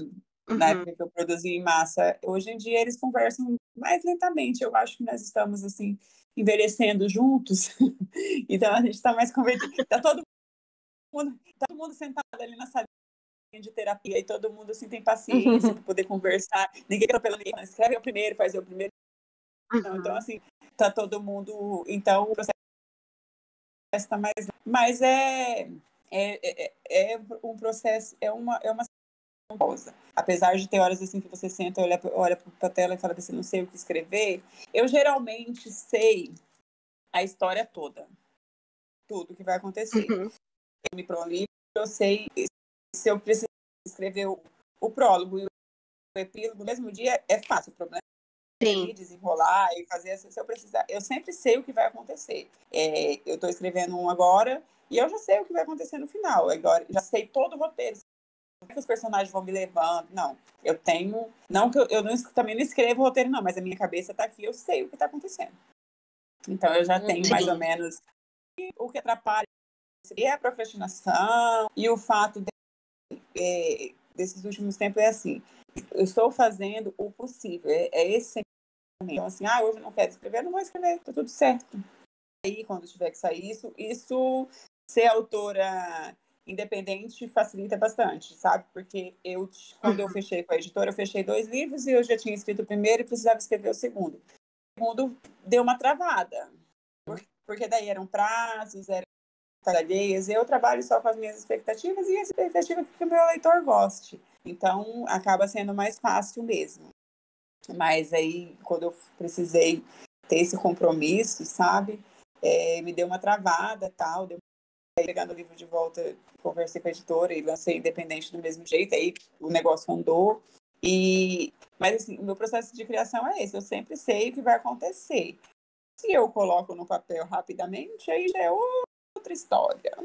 uhum. na época que eu produzi em massa. Hoje em dia eles conversam mais lentamente. Eu acho que nós estamos assim envelhecendo juntos. então a gente está mais convertido. Tá todo mundo, tá todo mundo sentado ali na sala de terapia e todo mundo assim tem paciência uhum. para poder conversar. Ninguém atropela ninguém. Escreve o primeiro, faz o primeiro então, então, assim, tá todo mundo. Então, o processo está mais. Mas é, é, é, é um processo, é uma, é uma pausa. Apesar de ter horas assim que você senta, olha, olha para a tela e fala assim, não sei o que escrever, eu geralmente sei a história toda. Tudo que vai acontecer. Uhum. Eu me um livro, eu sei se eu preciso escrever o, o prólogo e o epílogo no mesmo dia, é fácil. O problema Sim. desenrolar e fazer se eu precisar. Eu sempre sei o que vai acontecer. É, eu estou escrevendo um agora e eu já sei o que vai acontecer no final. Agora já sei todo o roteiro. É que os personagens vão me levando? Não, eu tenho. Não que eu, eu não, também não escrevo o roteiro, não, mas a minha cabeça está aqui, eu sei o que está acontecendo. Então eu já tenho Sim. mais ou menos o que atrapalha e a procrastinação e o fato de, é, desses últimos tempos é assim. Eu estou fazendo o possível. É, é esse então, assim, ah, hoje eu não quero escrever, não vou escrever, tá tudo certo. Aí, quando tiver que sair isso, isso ser autora independente facilita bastante, sabe? Porque eu, quando eu uhum. fechei com a editora, eu fechei dois livros e eu já tinha escrito o primeiro e precisava escrever o segundo. O segundo deu uma travada, porque daí eram prazos, eram alheias. Eu trabalho só com as minhas expectativas e a expectativa que o meu leitor goste. Então, acaba sendo mais fácil mesmo. Mas aí, quando eu precisei ter esse compromisso, sabe? É, me deu uma travada tal. Deu... Pegando o livro de volta, conversei com a editora e lancei independente do mesmo jeito. Aí o negócio andou. E... Mas assim, o meu processo de criação é esse. Eu sempre sei o que vai acontecer. Se eu coloco no papel rapidamente, aí já é história.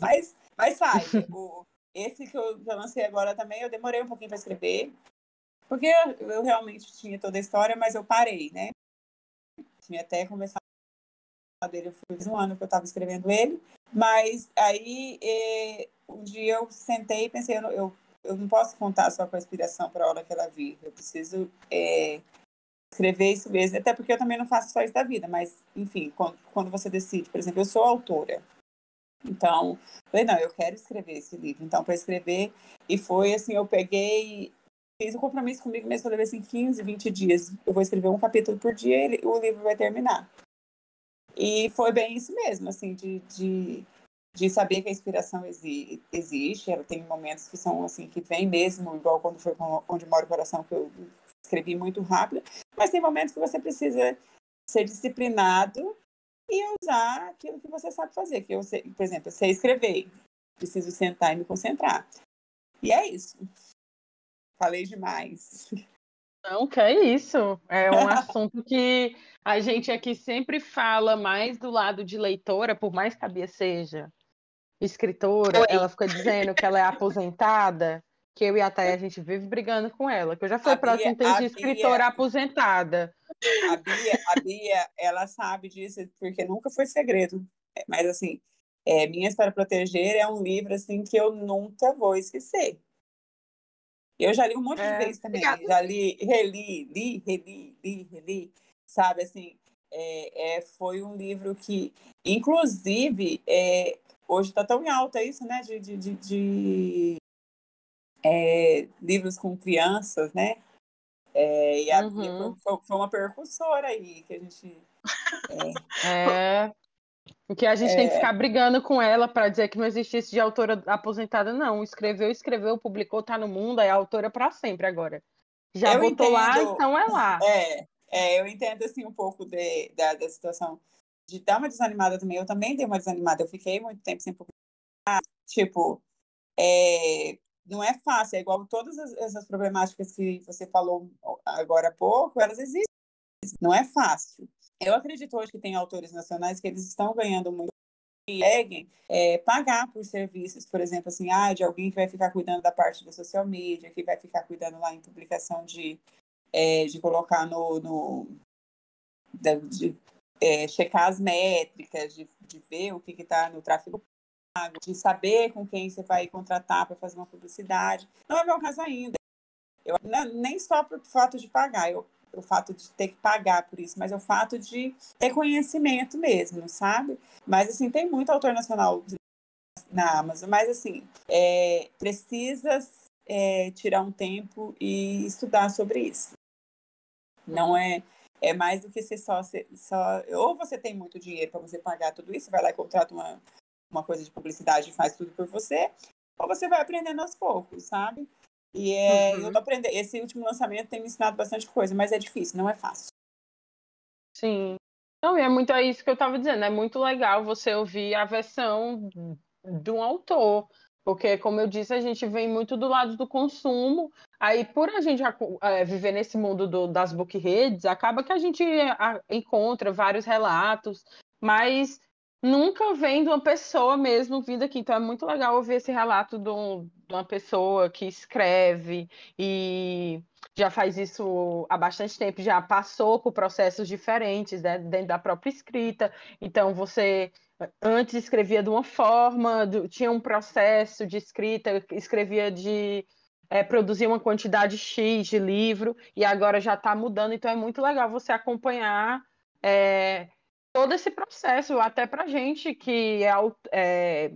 Mas, mas sai. o, esse que eu, eu lancei agora também, eu demorei um pouquinho para escrever. Porque eu, eu, realmente tinha toda a história, mas eu parei, né? Tinha até começado dele, foi um ano que eu estava escrevendo ele, mas aí eh, um dia eu sentei e pensei, eu, eu, eu não posso contar só com a inspiração para a hora que ela vir, eu preciso eh, escrever isso mesmo, até porque eu também não faço só isso da vida, mas enfim, quando, quando você decide, por exemplo, eu sou autora, então, falei, não, eu quero escrever esse livro. Então, para escrever, e foi assim, eu peguei fiz um compromisso comigo mesmo, falei assim, 15, 20 dias, eu vou escrever um capítulo por dia e o livro vai terminar. E foi bem isso mesmo, assim, de, de, de saber que a inspiração exi existe, ela tem momentos que são, assim, que vem mesmo, igual quando foi com Onde Mora o Coração, que eu escrevi muito rápido, mas tem momentos que você precisa ser disciplinado e usar aquilo que você sabe fazer, que eu sei, por exemplo, eu sei escrever, preciso sentar e me concentrar. E é isso. Falei demais. Não, que é isso. É um assunto que a gente aqui sempre fala mais do lado de leitora, por mais que a Bia seja escritora, Oi. ela fica dizendo que ela é aposentada. Que eu e a Thay, a gente vive brigando com ela, que eu já fui próximo de escritora Bia, aposentada. A Bia, a Bia, ela sabe disso, porque nunca foi segredo. É, mas, assim, é, Minhas para Proteger é um livro, assim, que eu nunca vou esquecer. Eu já li um monte é, de vezes também. Obrigada. Já li, reli, li, reli, li, reli. Sabe, assim, é, é, foi um livro que, inclusive, é, hoje está tão em alta isso, né? De, de, de, de é, livros com crianças, né? É, e a uhum. foi, foi, uma percussora aí que a gente. É. é. que a gente tem que ficar brigando com ela para dizer que não existe isso de autora aposentada, não. Escreveu, escreveu, publicou, tá no mundo, é autora para sempre agora. Já eu botou entendo, lá, então é lá. É, é, eu entendo assim um pouco de, da, da situação de dar uma desanimada também. Eu também dei uma desanimada. Eu fiquei muito tempo sem publicar. Tipo, é, não é fácil. É igual todas essas problemáticas que você falou agora há pouco, elas existem. Não é fácil. Eu acredito hoje que tem autores nacionais que eles estão ganhando muito conseguem é, pagar por serviços, por exemplo, assim, ah, de alguém que vai ficar cuidando da parte da social media, que vai ficar cuidando lá em publicação de, é, de colocar no, no de, é, checar as métricas, de, de ver o que está no tráfego de saber com quem você vai contratar para fazer uma publicidade. Não é meu caso ainda. Eu, não, nem só por fato de pagar, eu, o fato de ter que pagar por isso, mas é o fato de ter conhecimento mesmo, sabe? Mas, assim, tem muito autor nacional na Amazon, mas, assim, é, precisa é, tirar um tempo e estudar sobre isso. Não é é mais do que ser só, só ou você tem muito dinheiro para você pagar tudo isso, vai lá e contrata uma, uma coisa de publicidade e faz tudo por você, ou você vai aprendendo aos poucos, sabe? E é, uhum. eu tô aprendendo. Esse último lançamento tem me ensinado bastante coisa, mas é difícil, não é fácil. Sim. Não, e é muito é isso que eu estava dizendo. É muito legal você ouvir a versão de um autor. Porque, como eu disse, a gente vem muito do lado do consumo. Aí, por a gente é, viver nesse mundo do, das book redes, acaba que a gente a, encontra vários relatos, mas nunca vem de uma pessoa mesmo vindo aqui. Então, é muito legal ouvir esse relato de, um, de uma pessoa que escreve e já faz isso há bastante tempo, já passou por processos diferentes né, dentro da própria escrita. Então, você antes escrevia de uma forma, do, tinha um processo de escrita, escrevia de é, produzir uma quantidade X de livro, e agora já está mudando, então é muito legal você acompanhar é, todo esse processo, até para gente que é, é,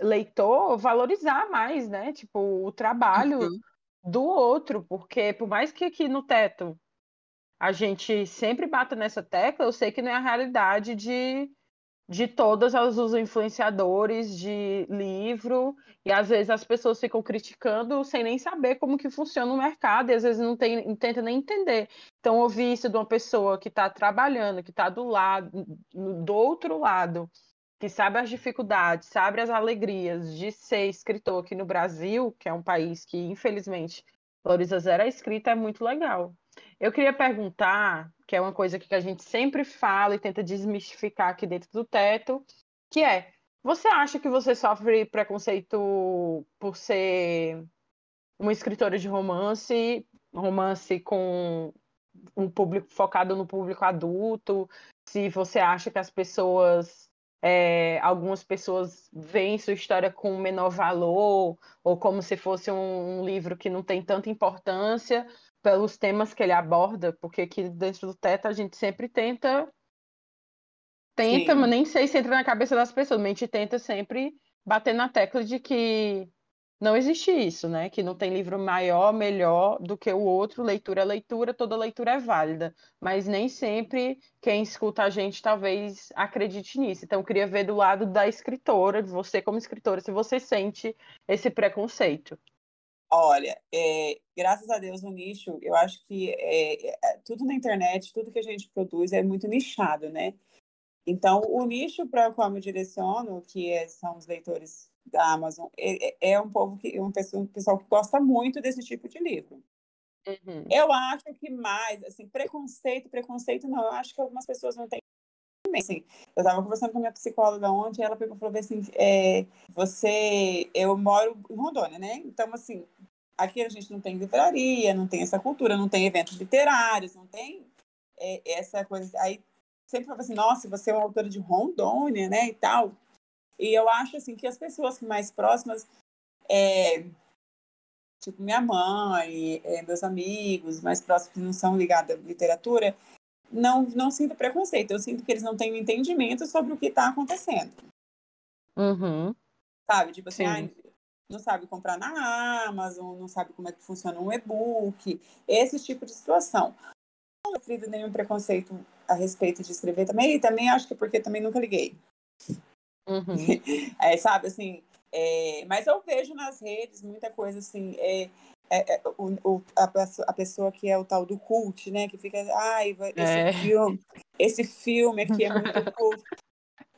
leitor, valorizar mais, né? Tipo, o trabalho uhum. do outro, porque por mais que aqui no teto a gente sempre bata nessa tecla, eu sei que não é a realidade de de todos os influenciadores de livro e às vezes as pessoas ficam criticando sem nem saber como que funciona o mercado e às vezes não, tem, não tenta nem entender. Então ouvir isso de uma pessoa que está trabalhando, que está do lado, do outro lado, que sabe as dificuldades, sabe as alegrias de ser escritor aqui no Brasil, que é um país que infelizmente valoriza zero a escrita, é muito legal. Eu queria perguntar, que é uma coisa que a gente sempre fala e tenta desmistificar aqui dentro do teto, que é: você acha que você sofre preconceito por ser uma escritora de romance, romance com um público focado no público adulto? Se você acha que as pessoas é, algumas pessoas veem sua história com menor valor, ou como se fosse um, um, livro que não tem tanta importância, pelos temas que ele aborda, porque aqui dentro do teto a gente sempre tenta tenta, Sim. mas nem sei se entra na cabeça das pessoas, mas a gente tenta sempre bater na tecla de que não existe isso, né? Que não tem livro maior, melhor do que o outro, leitura é leitura, toda leitura é válida, mas nem sempre quem escuta a gente talvez acredite nisso. Então, eu queria ver do lado da escritora, de você como escritora, se você sente esse preconceito. Olha, é, graças a Deus no nicho, eu acho que é, é, tudo na internet, tudo que a gente produz é muito nichado, né? Então, o nicho para o qual eu direciono, que é, são os leitores da Amazon, é, é, é um povo que um pessoal, um pessoal que gosta muito desse tipo de livro. Uhum. Eu acho que mais, assim, preconceito, preconceito não, eu acho que algumas pessoas não têm Assim, eu estava conversando com a minha psicóloga ontem, e ela pegou falou assim, é, você, eu moro em Rondônia, né? Então, assim, aqui a gente não tem livraria, não tem essa cultura, não tem eventos literários, não tem é, essa coisa. Aí sempre fala assim, nossa, você é uma autora de Rondônia, né, e tal. E eu acho, assim, que as pessoas mais próximas, é, tipo minha mãe, é, meus amigos mais próximos que não são ligados à literatura, não, não sinto preconceito. Eu sinto que eles não têm um entendimento sobre o que está acontecendo. Uhum. Sabe? Tipo assim, ah, não sabe comprar na Amazon, não sabe como é que funciona um e-book, esse tipo de situação. Não sofrido nenhum preconceito a respeito de escrever também, e também acho que é porque também nunca liguei. Uhum. é, sabe, assim, é, mas eu vejo nas redes muita coisa assim, é, é, é o, o, a, a, pessoa que é o tal do cult, né, que fica, ai, esse É. filme, esse filme aqui é muito cult.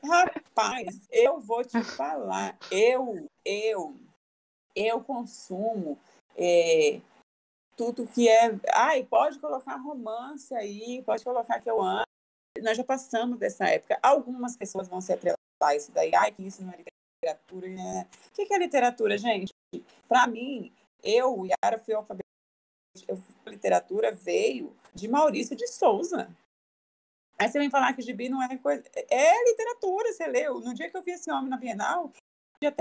Rapaz, eu vou te falar, eu, eu, eu consumo é, tudo que é. Ai, pode colocar romance aí, pode colocar que eu amo. Nós já passamos dessa época. Algumas pessoas vão se atrelar a isso daí. Ai, que isso não é literatura. Né? O que é literatura, gente? Para mim, eu, Yara, fui alfabetizada. A literatura veio de Maurício de Souza. Aí você vem falar que gibi não é coisa. É literatura, você leu. No dia que eu vi esse homem na Bienal, eu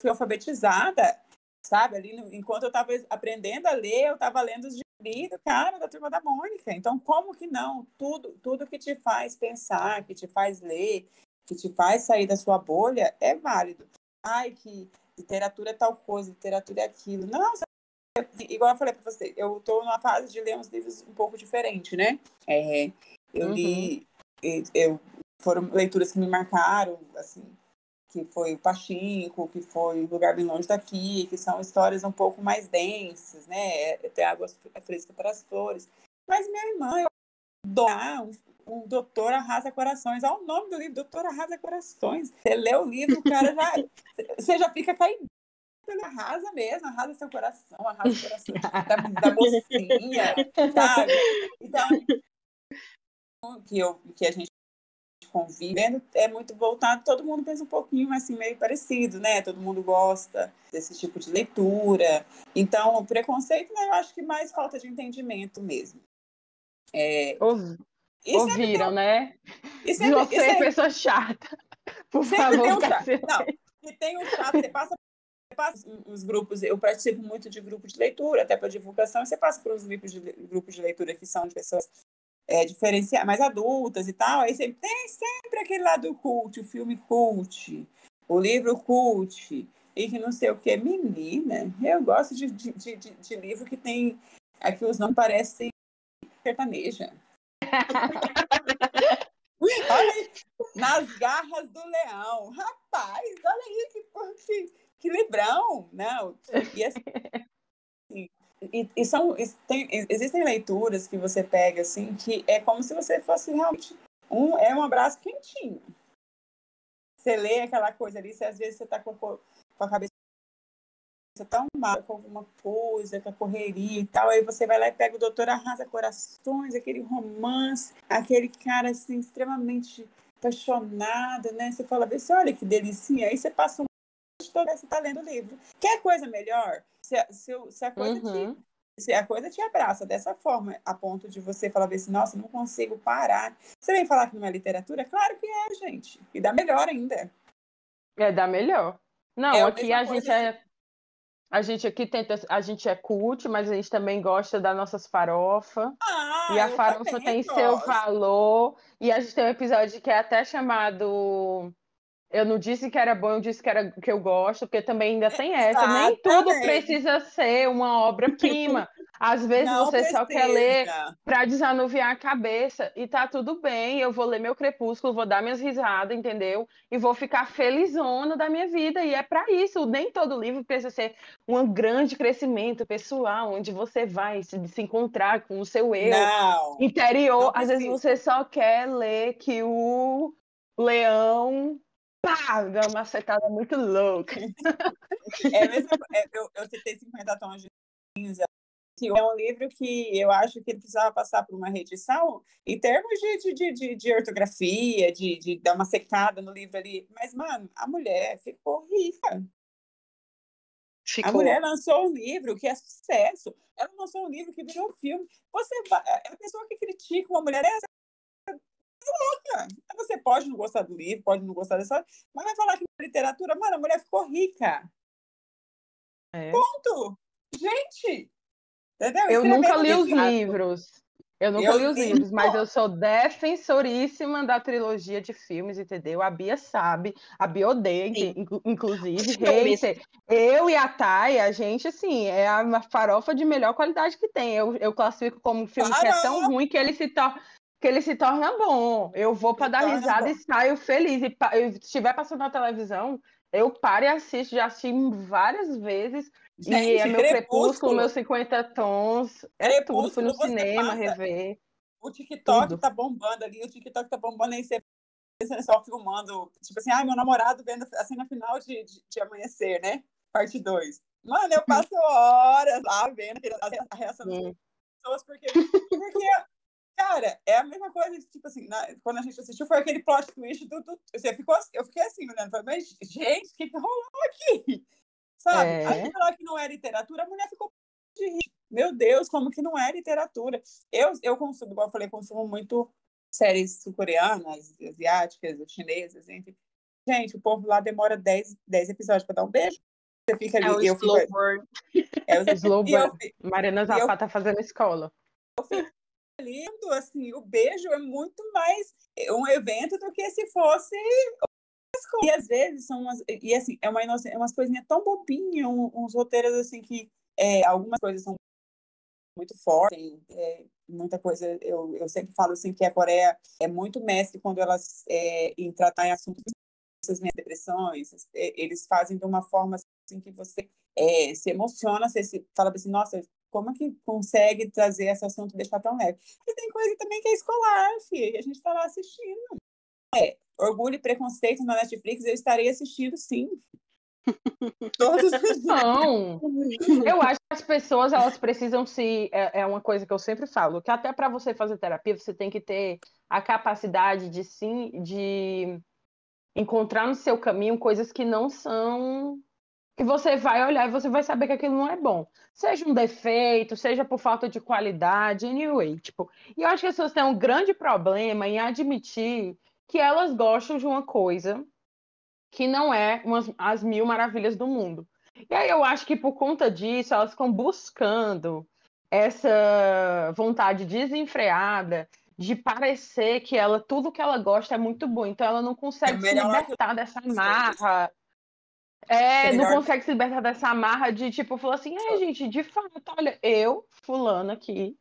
fui alfabetizada, sabe? Ali, enquanto eu estava aprendendo a ler, eu estava lendo os gibis do cara da turma da Mônica. Então, como que não? Tudo, tudo que te faz pensar, que te faz ler, que te faz sair da sua bolha, é válido. Ai, que literatura é tal coisa, literatura é aquilo. Não, igual eu falei para você, eu estou numa fase de ler uns livros um pouco diferente, né? É, eu li, uhum. eu, foram leituras que me marcaram, assim, que foi o Pachinko, que foi o Lugar Bem Longe daqui, que são histórias um pouco mais densas, né? Tem água fresca para as flores. Mas minha irmã, eu doar um Doutor Arrasa Corações. Olha o nome do livro, Doutor Arrasa Corações. Você lê o livro, o cara já. você já fica. Ele arrasa mesmo, arrasa seu coração, arrasa o coração da, da mocinha, sabe? Então, que, eu, que a gente convive é muito voltado, todo mundo pensa um pouquinho assim, meio parecido, né? Todo mundo gosta desse tipo de leitura. Então, o preconceito, né, eu acho que mais falta de entendimento mesmo. É, Ouviram, tem, né? E sempre, Você é pessoa chata. Por sempre favor, tem um chato. Não, e tem um chato, você passa os grupos, eu participo muito de grupos de leitura, até para divulgação, você passa por uns grupos de, grupos de leitura que são de pessoas é, diferenciadas, mais adultas e tal, aí sempre, tem sempre aquele lado cult, o filme cult, o livro cult, e que não sei o que. Menina, eu gosto de, de, de, de livro que tem, aqui os não parecem sertaneja. Olha nas garras do leão. Rapaz, olha aí que, que, livrão, não. E assim, e, e, são, tem, existem leituras que você pega assim que é como se você fosse realmente um é um abraço quentinho. Você lê aquela coisa ali, se às vezes você está com, com a cabeça tão mal com alguma coisa, com a correria e tal, aí você vai lá e pega o Doutor Arrasa Corações, aquele romance, aquele cara assim extremamente apaixonado, né? Você fala, vê se olha que delicinha, aí você passa um toda você tá lendo o livro. Quer coisa melhor? Se, se, se a coisa uhum. te, se a coisa te abraça dessa forma, a ponto de você falar assim, nossa, não consigo parar. Você vem falar que não é literatura? Claro que é, gente. E dá melhor ainda. É, dá melhor. Não, é aqui a gente é assim. A gente aqui tenta, a gente é cult, mas a gente também gosta das nossas farofas. Ah, e a farofa tem gosto. seu valor. E a gente tem um episódio que é até chamado eu não disse que era bom, eu disse que era que eu gosto, porque também ainda tem essa. Nem tudo precisa ser uma obra-prima. Às vezes não você precisa. só quer ler para desanuviar a cabeça e tá tudo bem. Eu vou ler meu crepúsculo, vou dar minhas risadas, entendeu? E vou ficar felizona da minha vida. E é para isso. Nem todo livro precisa ser um grande crescimento pessoal, onde você vai se, se encontrar com o seu eu não, interior. não Às vezes você só quer ler que o leão pá, dá uma secada muito louca. É mesmo, é, eu, eu citei 50 tons de cinza, que é um livro que eu acho que ele precisava passar por uma reedição em termos de, de, de, de ortografia, de, de dar uma secada no livro ali. Mas, mano, a mulher ficou rica. Ficou. A mulher lançou um livro que é sucesso. Ela lançou um livro que virou filme. Você é, a pessoa que critica uma mulher é louca. Você pode não gostar do livro, pode não gostar dessa, mas vai falar que na literatura, mano, a mulher ficou rica. É. Ponto. Gente, entendeu? Eu nunca li os livros. Eu nunca eu li os livros, mas eu sou defensoríssima da trilogia de filmes, entendeu? A Bia sabe, a Bia odeia, inclusive, hater. Eu e a Thay, a gente, assim, é a farofa de melhor qualidade que tem. Eu, eu classifico como um filme que é tão ruim que ele se torna que ele se torna bom. Eu vou para dar risada bom. e saio feliz. E se estiver passando na televisão, eu paro e assisto, já assisti várias vezes. Gente, e é meu crepúsculo, meus 50 tons. É tudo, fui no cinema passa. rever. O TikTok tudo. tá bombando ali, o TikTok tá bombando aí, você só filmando, tipo assim, ai, meu namorado vendo assim na final de, de, de amanhecer, né? Parte 2. Mano, eu passo horas lá vendo a reação das pessoas, porque, porque Cara, é a mesma coisa, tipo assim, na, quando a gente assistiu, foi aquele plot twist do. do você ficou, assim, eu fiquei assim, olhando, falei, mas, gente, o que, que rolou aqui? Sabe? É. Aí falar que não é literatura, a mulher ficou de rir. Meu Deus, como que não é literatura? Eu, eu consumo, igual eu falei, consumo muito séries sul-coreanas, asiáticas, chinesas, enfim. Gente, o povo lá demora 10, 10 episódios para dar um beijo. Você fica ali. É o eu slow fico... burn. É o slow burn. Mariana Zapata tá fazendo escola. Eu fico lindo, assim, o beijo é muito mais um evento do que se fosse e às vezes são umas, e assim, é uma é umas coisinhas tão bobinhas, uns roteiros assim que é, algumas coisas são muito fortes, é, muita coisa, eu, eu sempre falo assim que a Coreia é muito mestre quando elas é, em tratar em assuntos essas minhas depressões, é, eles fazem de uma forma assim que você é, se emociona, você se, fala assim, nossa, como que consegue trazer esse assunto e deixar tão leve? E tem coisa também que é escolar, filho, e a gente está lá assistindo. É, Orgulho e Preconceito na Netflix, eu estarei assistindo sim. Todos os Não. Eu acho que as pessoas elas precisam se é, é uma coisa que eu sempre falo, que até para você fazer terapia você tem que ter a capacidade de sim de encontrar no seu caminho coisas que não são que você vai olhar e você vai saber que aquilo não é bom. Seja um defeito, seja por falta de qualidade, anyway. Tipo, e eu acho que as pessoas têm um grande problema em admitir que elas gostam de uma coisa que não é umas, as mil maravilhas do mundo. E aí eu acho que por conta disso, elas ficam buscando essa vontade desenfreada de parecer que ela tudo que ela gosta é muito bom. Então ela não consegue é se libertar dessa marra é, não consegue se libertar dessa amarra de tipo, falar assim, é, gente, de fato, olha, eu, fulano aqui,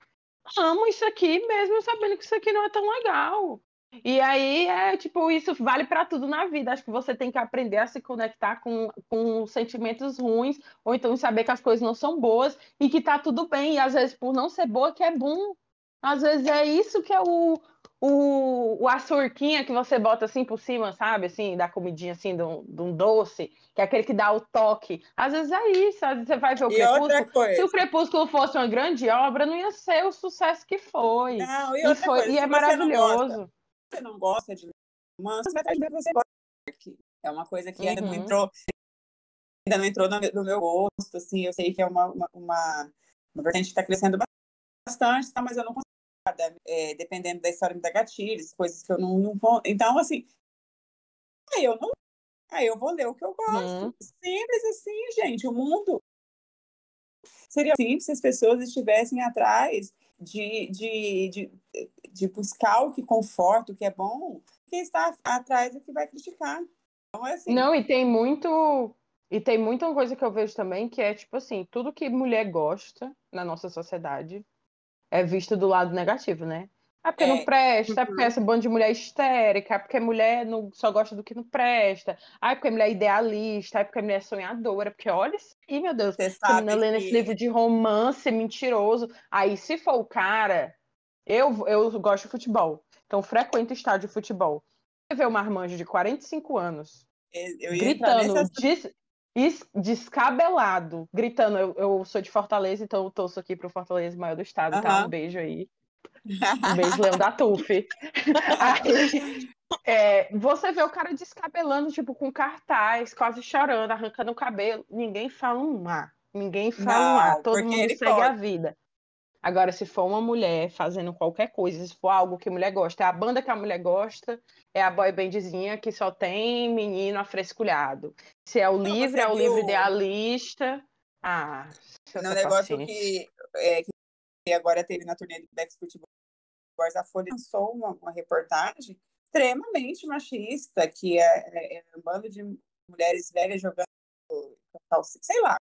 amo isso aqui, mesmo sabendo que isso aqui não é tão legal. E aí, é tipo, isso vale para tudo na vida. Acho que você tem que aprender a se conectar com, com sentimentos ruins, ou então saber que as coisas não são boas e que tá tudo bem. E às vezes, por não ser boa, que é bom. Às vezes é isso que é o, o, o açurquinha que você bota assim por cima, sabe? Assim, da comidinha assim, de um, de um, doce, que é aquele que dá o toque. Às vezes é isso, às vezes você vai ver o e Crepúsculo. Se o Crepúsculo fosse uma grande obra, não ia ser o sucesso que foi. Não, e, e, foi, coisa, e é maravilhoso. Você não gosta de romance, você gosta É uma coisa que uhum. ainda não uhum. entrou, ainda não entrou no, no, meu gosto, assim, eu sei que é uma, uma, uma, uma vertente que está crescendo bastante, tá? mas eu não consigo é, dependendo da história, me dá gatilhos, coisas que eu não, não vou. Então, assim, aí eu não. Aí eu vou ler o que eu gosto. Hum. Simples assim, gente. O mundo seria simples se as pessoas estivessem atrás de, de, de, de buscar o que conforta, o que é bom, que está atrás do que vai criticar. Então, é assim. Não, e tem muito. E tem muita coisa que eu vejo também que é tipo assim, tudo que mulher gosta na nossa sociedade é visto do lado negativo, né? É porque é. não presta, é porque uhum. essa banda de mulher histérica, é porque mulher não, só gosta do que não presta, é porque mulher é idealista, é porque mulher é sonhadora, porque olha isso aí, meu Deus, você menina lendo que... esse livro de romance mentiroso. Aí, se for o cara, eu, eu gosto de futebol, então frequento estádio de futebol. Você vê o marmanjo de 45 anos gritando, nessa descabelado, gritando. Eu, eu, sou de Fortaleza, então eu torço aqui pro Fortaleza maior do estado, uhum. tá? Um beijo aí. Um beijo, Leão da Tuf. aí, É, você vê o cara descabelando, tipo, com cartaz, quase chorando, arrancando o cabelo. Ninguém fala um ar. Ninguém fala um ar. Todo mundo segue pode. a vida. Agora, se for uma mulher fazendo qualquer coisa, se for algo que a mulher gosta, é a banda que a mulher gosta, é a boy bandzinha que só tem menino afresculhado. Se é o Não, livro, é o viu... livro idealista. Ah, no negócio que, é, que agora teve na turnê do Backstreet Boys, a Folha lançou uma, uma reportagem extremamente machista, que é, é, é um bando de mulheres velhas jogando, sei lá,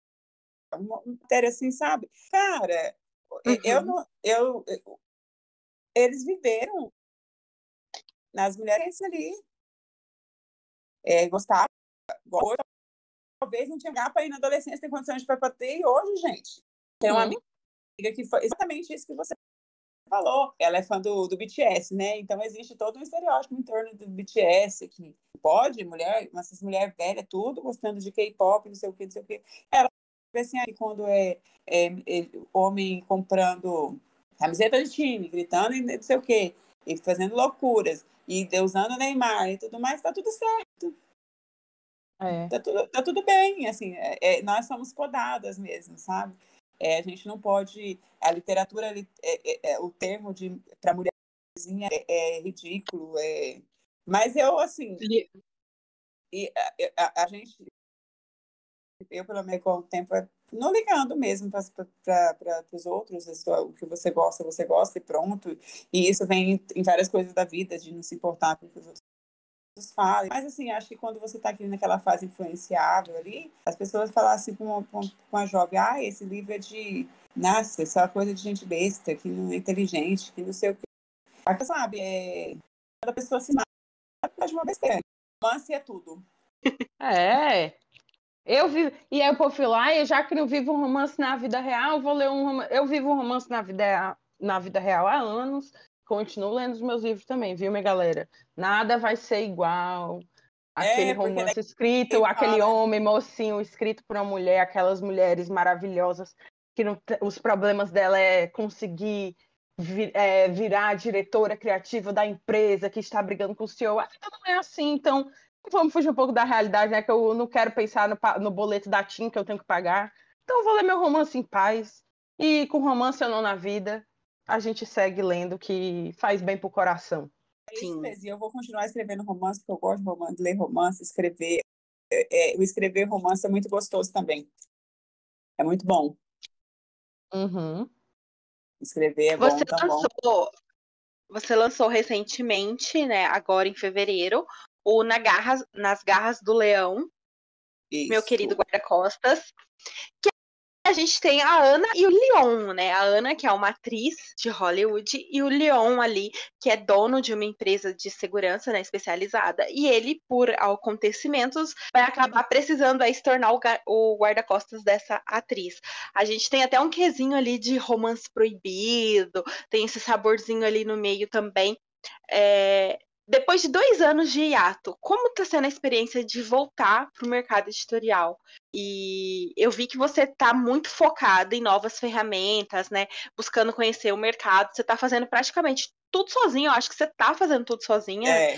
uma matéria assim, sabe? Cara, uhum. eu não. Eu, eu, eles viveram nas mulheres ali. É, gostavam, talvez não tinha para ir na adolescência, tem condições para ter, e hoje, gente, tem uma amiga que foi exatamente isso que você falou. Ela é fã do, do BTS, né? Então existe todo um estereótipo em torno do BTS, que pode, mulher, essas mulher velha, tudo gostando de K-pop, não sei o que, não sei o que. Ela assim, aí quando é, é, é, homem comprando camiseta de time, gritando e não sei o que, e fazendo loucuras, e usando Neymar e tudo mais, tá tudo certo. É. Tá, tudo, tá tudo bem, assim, é, é nós somos podadas mesmo, sabe? É, a gente não pode. A literatura, é, é, o termo de para mulherzinha é, ridículo. É, mas eu, assim. E a, a, a gente. Eu, pelo menos, com o tempo, não ligando mesmo para os outros, o que você gosta, você gosta e pronto. E isso vem em várias coisas da vida, de não se importar com o que os outros falem. Mas, assim, acho que quando você está aqui naquela fase influenciável ali, as pessoas falam assim com uma, com uma jovem, ah, esse livro é de, nossa, essa coisa de gente besta, que não é inteligente, que não sei o que. Aí, sabe, é... Cada pessoa se mata de uma besteira. Romance é tudo. É. Eu vivo. E aí o povo lá, e já que não vivo um romance na vida real, vou ler um romance. Eu vivo um romance na vida, na vida real há anos continuo lendo os meus livros também, viu, minha galera? Nada vai ser igual. Aquele é, romance escrito, aquele homem mocinho escrito por uma mulher, aquelas mulheres maravilhosas que não, os problemas dela é conseguir vir, é, virar diretora criativa da empresa que está brigando com o CEO. A vida não é assim, então vamos fugir um pouco da realidade, né? Que eu não quero pensar no, no boleto da TIM que eu tenho que pagar. Então eu vou ler meu romance em paz. E com romance ou não na vida, a gente segue lendo que faz bem pro coração. É isso mesmo, e eu vou continuar escrevendo romance, porque eu gosto de romance, ler romance, escrever. É, é, o escrever romance é muito gostoso também. É muito bom. Uhum. Escrever é você bom, lançou, bom. Você lançou recentemente, né, agora em fevereiro, o Na Garras, Nas Garras do Leão, Isso. meu querido guarda-costas, que a gente tem a Ana e o Leon, né? A Ana, que é uma atriz de Hollywood, e o Leon ali, que é dono de uma empresa de segurança, né, especializada. E ele, por acontecimentos, vai acabar precisando aí se tornar o guarda-costas dessa atriz. A gente tem até um quesinho ali de romance proibido, tem esse saborzinho ali no meio também. É, depois de dois anos de hiato, como está sendo a experiência de voltar para o mercado editorial? E eu vi que você está muito focada em novas ferramentas, né? Buscando conhecer o mercado. Você está fazendo praticamente tudo sozinho. Eu acho que você está fazendo tudo sozinha. É.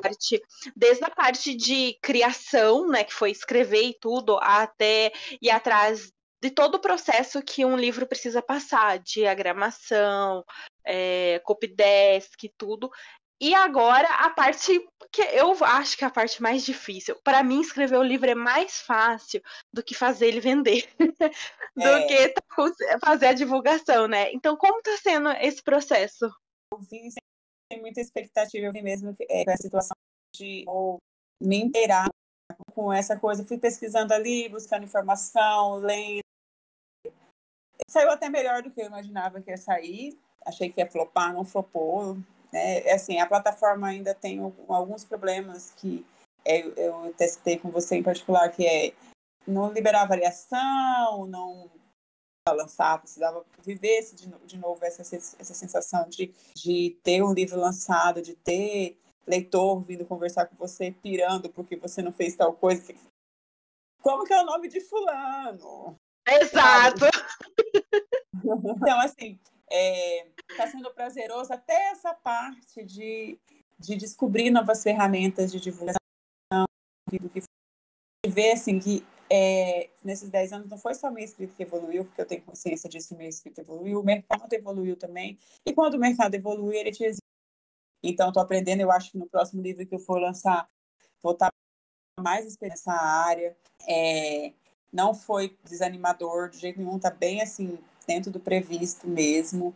Parte, desde a parte de criação, né? Que foi escrever e tudo, até ir atrás de todo o processo que um livro precisa passar, diagramação, é, copydesk, tudo. E agora a parte que eu acho que é a parte mais difícil. Para mim, escrever o livro é mais fácil do que fazer ele vender, do é. que tá fazer a divulgação, né? Então, como está sendo esse processo? Eu vim sem muita expectativa eu mesmo é, com a situação de ou, me inteirar com essa coisa. Fui pesquisando ali, buscando informação, lendo. Saiu até melhor do que eu imaginava que ia sair. Achei que ia flopar, não flopou né? É assim, a plataforma ainda tem alguns problemas que é, eu testei com você em particular, que é não liberar variação, não lançar, precisava viver de, de novo essa, essa sensação de, de ter um livro lançado, de ter leitor vindo conversar com você, pirando porque você não fez tal coisa. Como que é o nome de fulano? Exato! Então, assim, está é, sendo prazeroso até essa parte de, de descobrir novas ferramentas de divulgação, do que ver assim que é, nesses 10 anos não foi só minha escrita que evoluiu, porque eu tenho consciência disso que minha escrita evoluiu, o mercado evoluiu também, e quando o mercado evolui, ele te exige. Então, estou aprendendo, eu acho que no próximo livro que eu for lançar, vou estar mais experiência nessa área. É, não foi desanimador de jeito nenhum, está bem assim, dentro do previsto mesmo.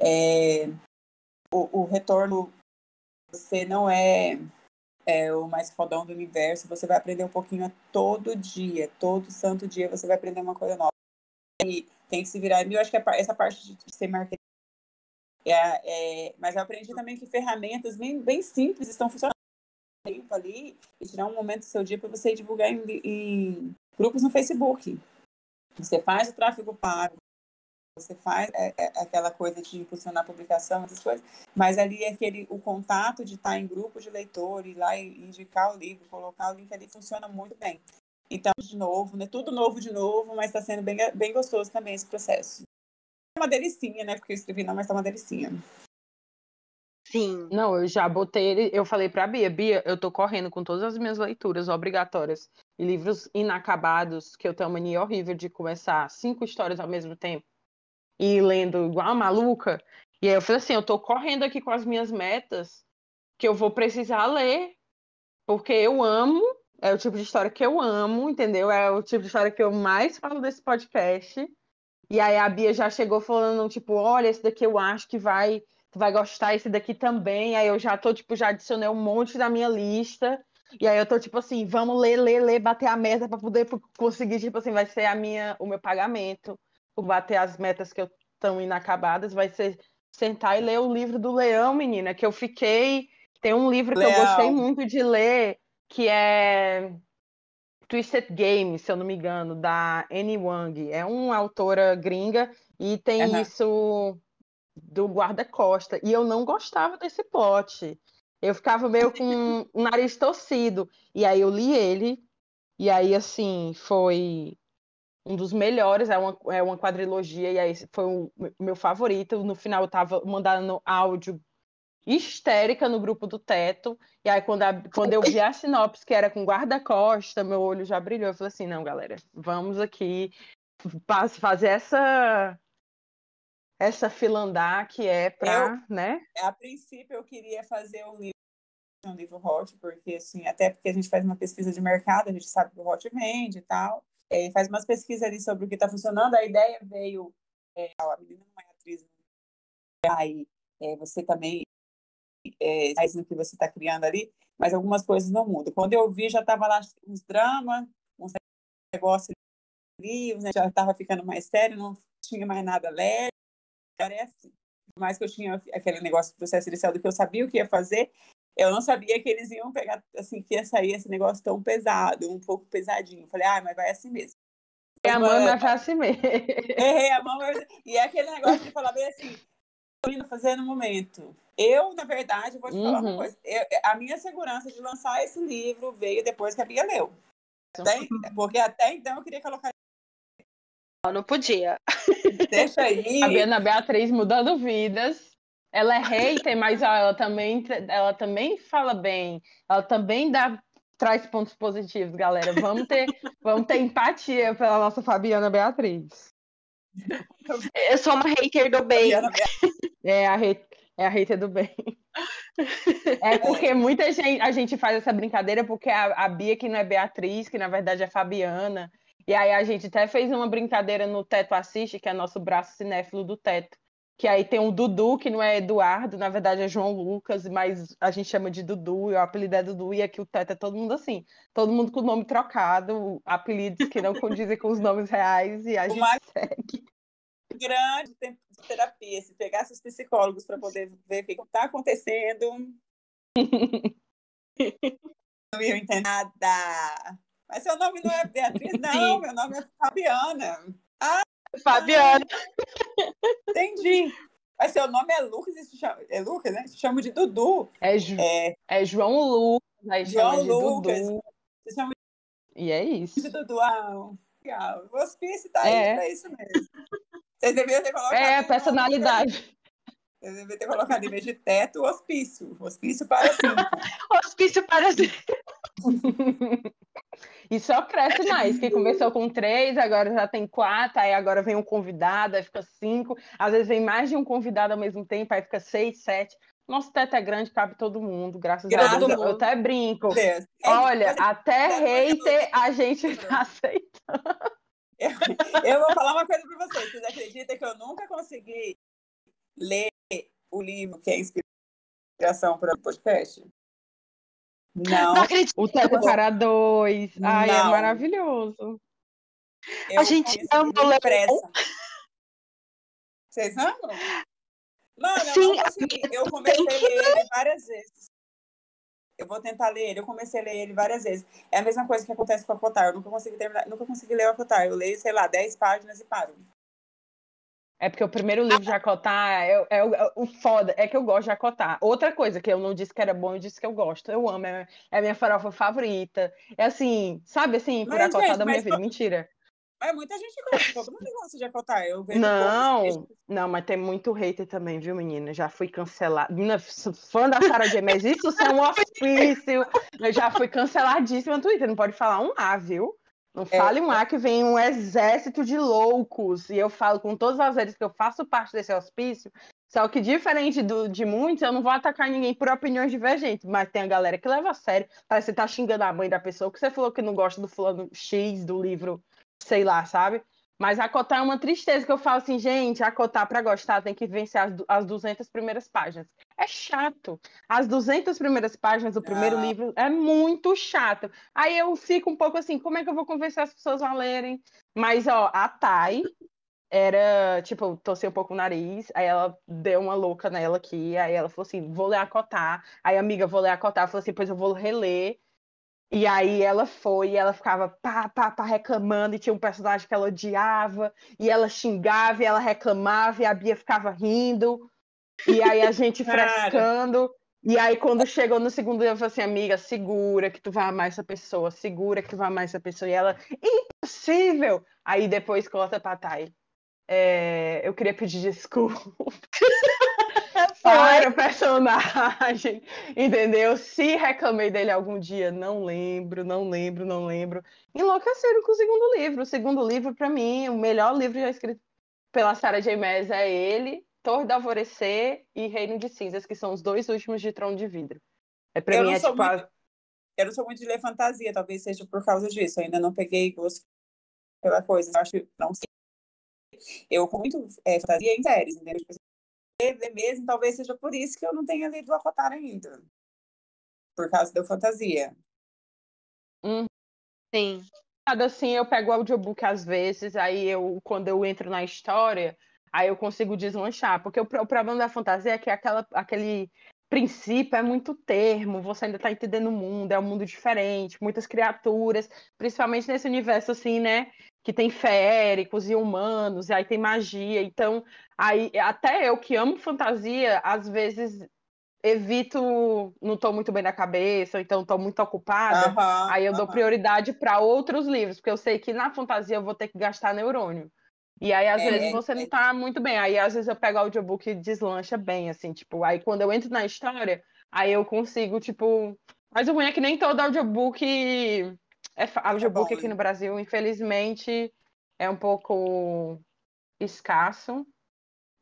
É, o, o retorno, você não é é o mais fodão do universo, você vai aprender um pouquinho todo dia, todo santo dia você vai aprender uma coisa nova. E tem que se virar. Eu acho que essa parte de ser marketing. É, é, mas eu aprendi também que ferramentas bem, bem simples estão funcionando tempo ali e tirar um momento do seu dia para você divulgar em, em, grupos no Facebook. Você faz o tráfego pago, você faz é, é, aquela coisa de impulsionar a publicação, essas coisas, mas ali é aquele, o contato de estar em grupo de leitores, ir lá e indicar o livro, colocar o link ali, funciona muito bem. Então, de novo, né? Tudo novo de novo, mas está sendo bem, bem gostoso também esse processo. É uma delicinha, né? Porque eu escrevi não, mas tá uma delicinha. Sim. Não, eu já botei ele, eu falei pra Bia, Bia, eu tô correndo com todas as minhas leituras obrigatórias e livros inacabados, que eu tenho uma mania horrível de começar cinco histórias ao mesmo tempo e lendo igual a maluca. E aí eu falei assim, eu tô correndo aqui com as minhas metas que eu vou precisar ler, porque eu amo, é o tipo de história que eu amo, entendeu? É o tipo de história que eu mais falo desse podcast. E aí a Bia já chegou falando, tipo, olha, esse daqui eu acho que vai, tu vai gostar, esse daqui também. Aí eu já tô, tipo, já adicionei um monte da minha lista. E aí eu tô, tipo assim, vamos ler, ler, ler, bater a meta para poder conseguir, tipo assim, vai ser a minha, o meu pagamento bater as metas que estão inacabadas, vai ser sentar e ler o livro do Leão, menina, que eu fiquei. Tem um livro que Leão. eu gostei muito de ler, que é Twisted Game, se eu não me engano, da Annie Wang. É uma autora gringa e tem uhum. isso do guarda-costa. E eu não gostava desse plot. Eu ficava meio com o nariz torcido. E aí eu li ele. E aí, assim, foi um dos melhores, é uma, é uma quadrilogia, e aí foi o meu favorito. No final eu tava mandando áudio histérica no grupo do teto, e aí quando, a, quando eu vi a sinopse que era com guarda-costa, meu olho já brilhou. Eu falei assim, não, galera, vamos aqui fazer essa essa fila andar que é para, né? A princípio eu queria fazer um livro um livro hot, porque assim, até porque a gente faz uma pesquisa de mercado, a gente sabe que o hot vende e tal é, faz umas pesquisas ali sobre o que está funcionando. A ideia veio, é, a menina não é atriz, né? aí é, você também é, faz no que você está criando ali, mas algumas coisas não mudam. Quando eu vi, já estava lá uns dramas, uns negócios ali, né? já estava ficando mais sério, não tinha mais nada leve. Parece. Por mais que eu tinha aquele negócio do processo inicial do que eu sabia o que ia fazer, eu não sabia que eles iam pegar, assim, que ia sair esse negócio tão pesado, um pouco pesadinho. Falei, ah, mas vai assim mesmo. É a mão vai assim mesmo. Errei a mão. E é aquele negócio de falar bem assim, estou indo fazer no momento. Eu, na verdade, vou te falar uhum. uma coisa. Eu, a minha segurança de lançar esse livro veio depois que a Bia leu. Até, porque até então eu queria colocar. Não, não podia. Deixa aí. A Biana Beatriz mudando vidas. Ela é hater, mas ela também, ela também fala bem. Ela também dá traz pontos positivos, galera. Vamos ter, vamos ter empatia pela nossa Fabiana Beatriz. Eu sou uma hater do bem. É a, é a hater do bem. É porque muita gente, a gente faz essa brincadeira porque a, a Bia que não é Beatriz, que na verdade é Fabiana. E aí a gente até fez uma brincadeira no Teto Assiste, que é nosso braço cinéfilo do Teto que aí tem o Dudu, que não é Eduardo, na verdade é João Lucas, mas a gente chama de Dudu, e o apelido é Dudu, e aqui o Teto é todo mundo assim, todo mundo com o nome trocado, apelidos que não condizem com os nomes reais, e a o gente segue. grande tempo de terapia, se pegasse os psicólogos para poder ver o que está acontecendo, não ia entender nada. Mas seu nome não é Beatriz, não, meu nome é Fabiana. Ah, Fabiana. Entendi. Mas seu nome é Lucas e se chama, é Lucas, né? Se chama de Dudu. É, Ju, é, é João Lucas, aí João Lucas. Dudu. Se chama de... E é isso. De Dudu, ah, legal. O hospício tá é. aí pra isso mesmo. Vocês deviam ter colocado. É, personalidade. Eu devia ter colocado em vez de teto, hospício. Hospício para cinco. Hospício para E só cresce mais, que começou com três, agora já tem quatro, aí agora vem um convidado, aí fica cinco, às vezes vem mais de um convidado ao mesmo tempo, aí fica seis, sete. Nosso teto é grande, cabe todo mundo, graças Graças a Deus. a Eu, até brinco. Deus. Olha, É, até é, hater a gente tá aceitando. Eu, eu vou falar uma coisa para vocês. Vocês acreditam que eu nunca consegui ler o livro que é inspiração para o podcast? Não. Não acredito. O teto para dois. Ai, é Não. maravilhoso. Eu A gente ama o Leão. Vocês amam? Mano, eu Sim, não consegui. Eu comecei a ler ele várias vezes. Eu vou tentar ler ele. Eu comecei a ler ele várias vezes. É a mesma coisa que acontece com a Cotar. Eu nunca consegui terminar, nunca consegui ler a Cotar. Eu leio, sei lá, 10 páginas e paro. É porque o primeiro livro de Acotar é, é o- é o foda, é que eu gosto de Acotar. Outra coisa que eu não disse que era bom, eu disse que eu gosto. Eu amo, é, é a minha farofa favorita. É assim, sabe assim, por Mas, Acotar gente, da minha mas vida. Mentira. Mas muita gente gosta. Todo mundo gosta de Acotar. Eu vejo Não, não, mas tem muito hater também, viu, menina? Já fui cancelada. Menina, fã da Sarah J. Maas, isso é um ofício. Eu já fui canceladíssima no Twitter. Não pode falar um A, viu? Não É. fale um A que vem um exército de loucos. E eu falo com todas as vezes que eu faço parte desse hospício. Só que, diferente do, de muitos, eu não vou atacar ninguém por opiniões divergentes. Mas tem a galera que leva a sério. Parece que você tá xingando a mãe da pessoa, que você falou que não gosta do fulano X do livro, sei lá, sabe? Mas acotar é uma tristeza que eu falo assim, gente, acotar para gostar tem que vencer as, as 200 primeiras páginas. É chato. As 200 primeiras páginas do primeiro Não. livro é muito chato. Aí eu fico um pouco assim, como é que eu vou convencer as pessoas a lerem? Mas, ó, a Thay era, tipo, torceu um pouco o nariz, aí ela deu uma louca nela aqui, aí ela falou assim, vou ler acotar. Aí, amiga, vou ler acotar. Falou assim, pois eu vou reler. E aí ela foi, e ela ficava pá, pá, pá, reclamando, e tinha um personagem que ela odiava, e ela xingava, e ela reclamava, e a Bia ficava rindo, e aí a gente frescando. E aí, quando chegou no segundo dia, eu falei assim, amiga, segura que tu vai amar essa pessoa, segura que tu vai amar essa pessoa. E ela, impossível! Aí depois corta pra Thay. É, eu queria pedir desculpa para o personagem, entendeu? Se reclamei dele algum dia, não lembro, não lembro, não lembro. Enlouqueceram com o segundo livro. O segundo livro, para mim, o melhor livro já escrito pela Sarah J. Maas é ele, Torre do Alvorecer e Reino de Cinzas, que são os dois últimos de Trono de Vidro. É para Eu mim não é sou tipo a- muito- Eu não sou muito de ler fantasia, talvez seja por causa disso. Eu ainda não peguei gosto pela coisa. Eu acho que não sei. Eu com muito é, fantasia em séries, entendeu? Tipo, ler, ler mesmo, talvez seja por isso que eu não tenha lido o Acotar ainda. Por causa da fantasia. Sim. nada assim, eu pego o audiobook às vezes, aí eu, quando eu entro na história, aí eu consigo deslanchar. Porque o, o problema da fantasia é que aquela, aquele princípio é muito termo, você ainda tá entendendo o mundo, é um mundo diferente, muitas criaturas, principalmente nesse universo assim, né? Que tem feéricos e humanos, e aí tem magia. Então, aí até eu que amo fantasia, às vezes evito, não tô muito bem na cabeça, ou então tô muito ocupada. Aham, Aí eu dou aham. prioridade para outros livros, porque eu sei que na fantasia eu vou ter que gastar neurônio. E aí, às É, vezes, você não é. tá muito bem. Aí, às vezes, eu pego o audiobook e deslancha bem, assim, tipo, aí quando eu entro na história, aí eu consigo, tipo. Mas o ruim é que nem todo audiobook é fa- audiobook bom, aqui né? no Brasil, infelizmente, é um pouco escasso,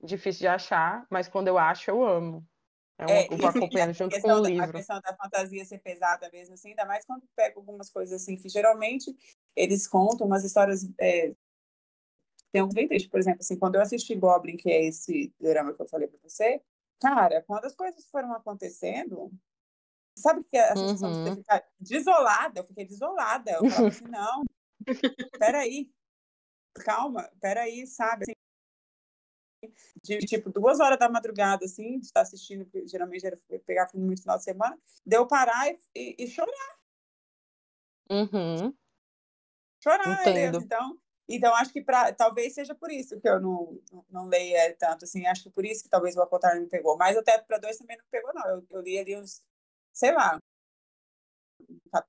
difícil de achar, mas quando eu acho, eu amo. É uma, É, eu vou acompanhando junto com o da- A livro. questão da fantasia ser pesada mesmo, assim, ainda mais quando pega algumas coisas assim, que geralmente eles contam umas histórias. É... Tem um triste, por exemplo, assim, quando eu assisti Goblin, que é esse drama que eu falei pra você, cara, quando as coisas foram acontecendo, sabe que a sensação de Uhum. você ficar desolada, eu fiquei desolada. Eu falava assim, não, peraí, calma, peraí, sabe? Assim, de tipo duas horas da madrugada, assim, de estar assistindo, geralmente era pegar filme no final de semana, deu parar e, e, e chorar, Uhum. chorar, Deus. Entendo. Então, então acho que pra, talvez seja por isso que eu não, não leia tanto, assim, acho que por isso que talvez o Acotar não pegou, mas o Teto para Dois também não pegou, não. Eu, eu li ali uns, sei lá,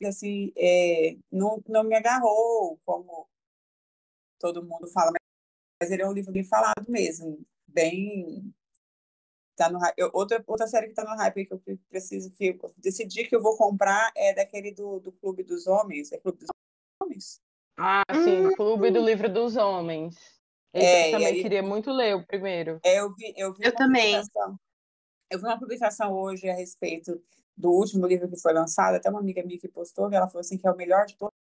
assim, é, não, não me agarrou, como todo mundo fala, mas ele é um livro bem falado mesmo, bem tá no hype. outra, outra série que tá no hype que eu preciso, que eu decidi que eu vou comprar é daquele do, do Clube dos Homens. É Clube dos Homens? Ah, sim, hum. Clube do Livro dos Homens. Esse é, eu também aí, queria muito ler o primeiro. É, eu vi, eu vi eu também. Eu vi uma publicação hoje a respeito do último livro que foi lançado, até uma amiga minha que postou, que ela falou assim que é o melhor de todos,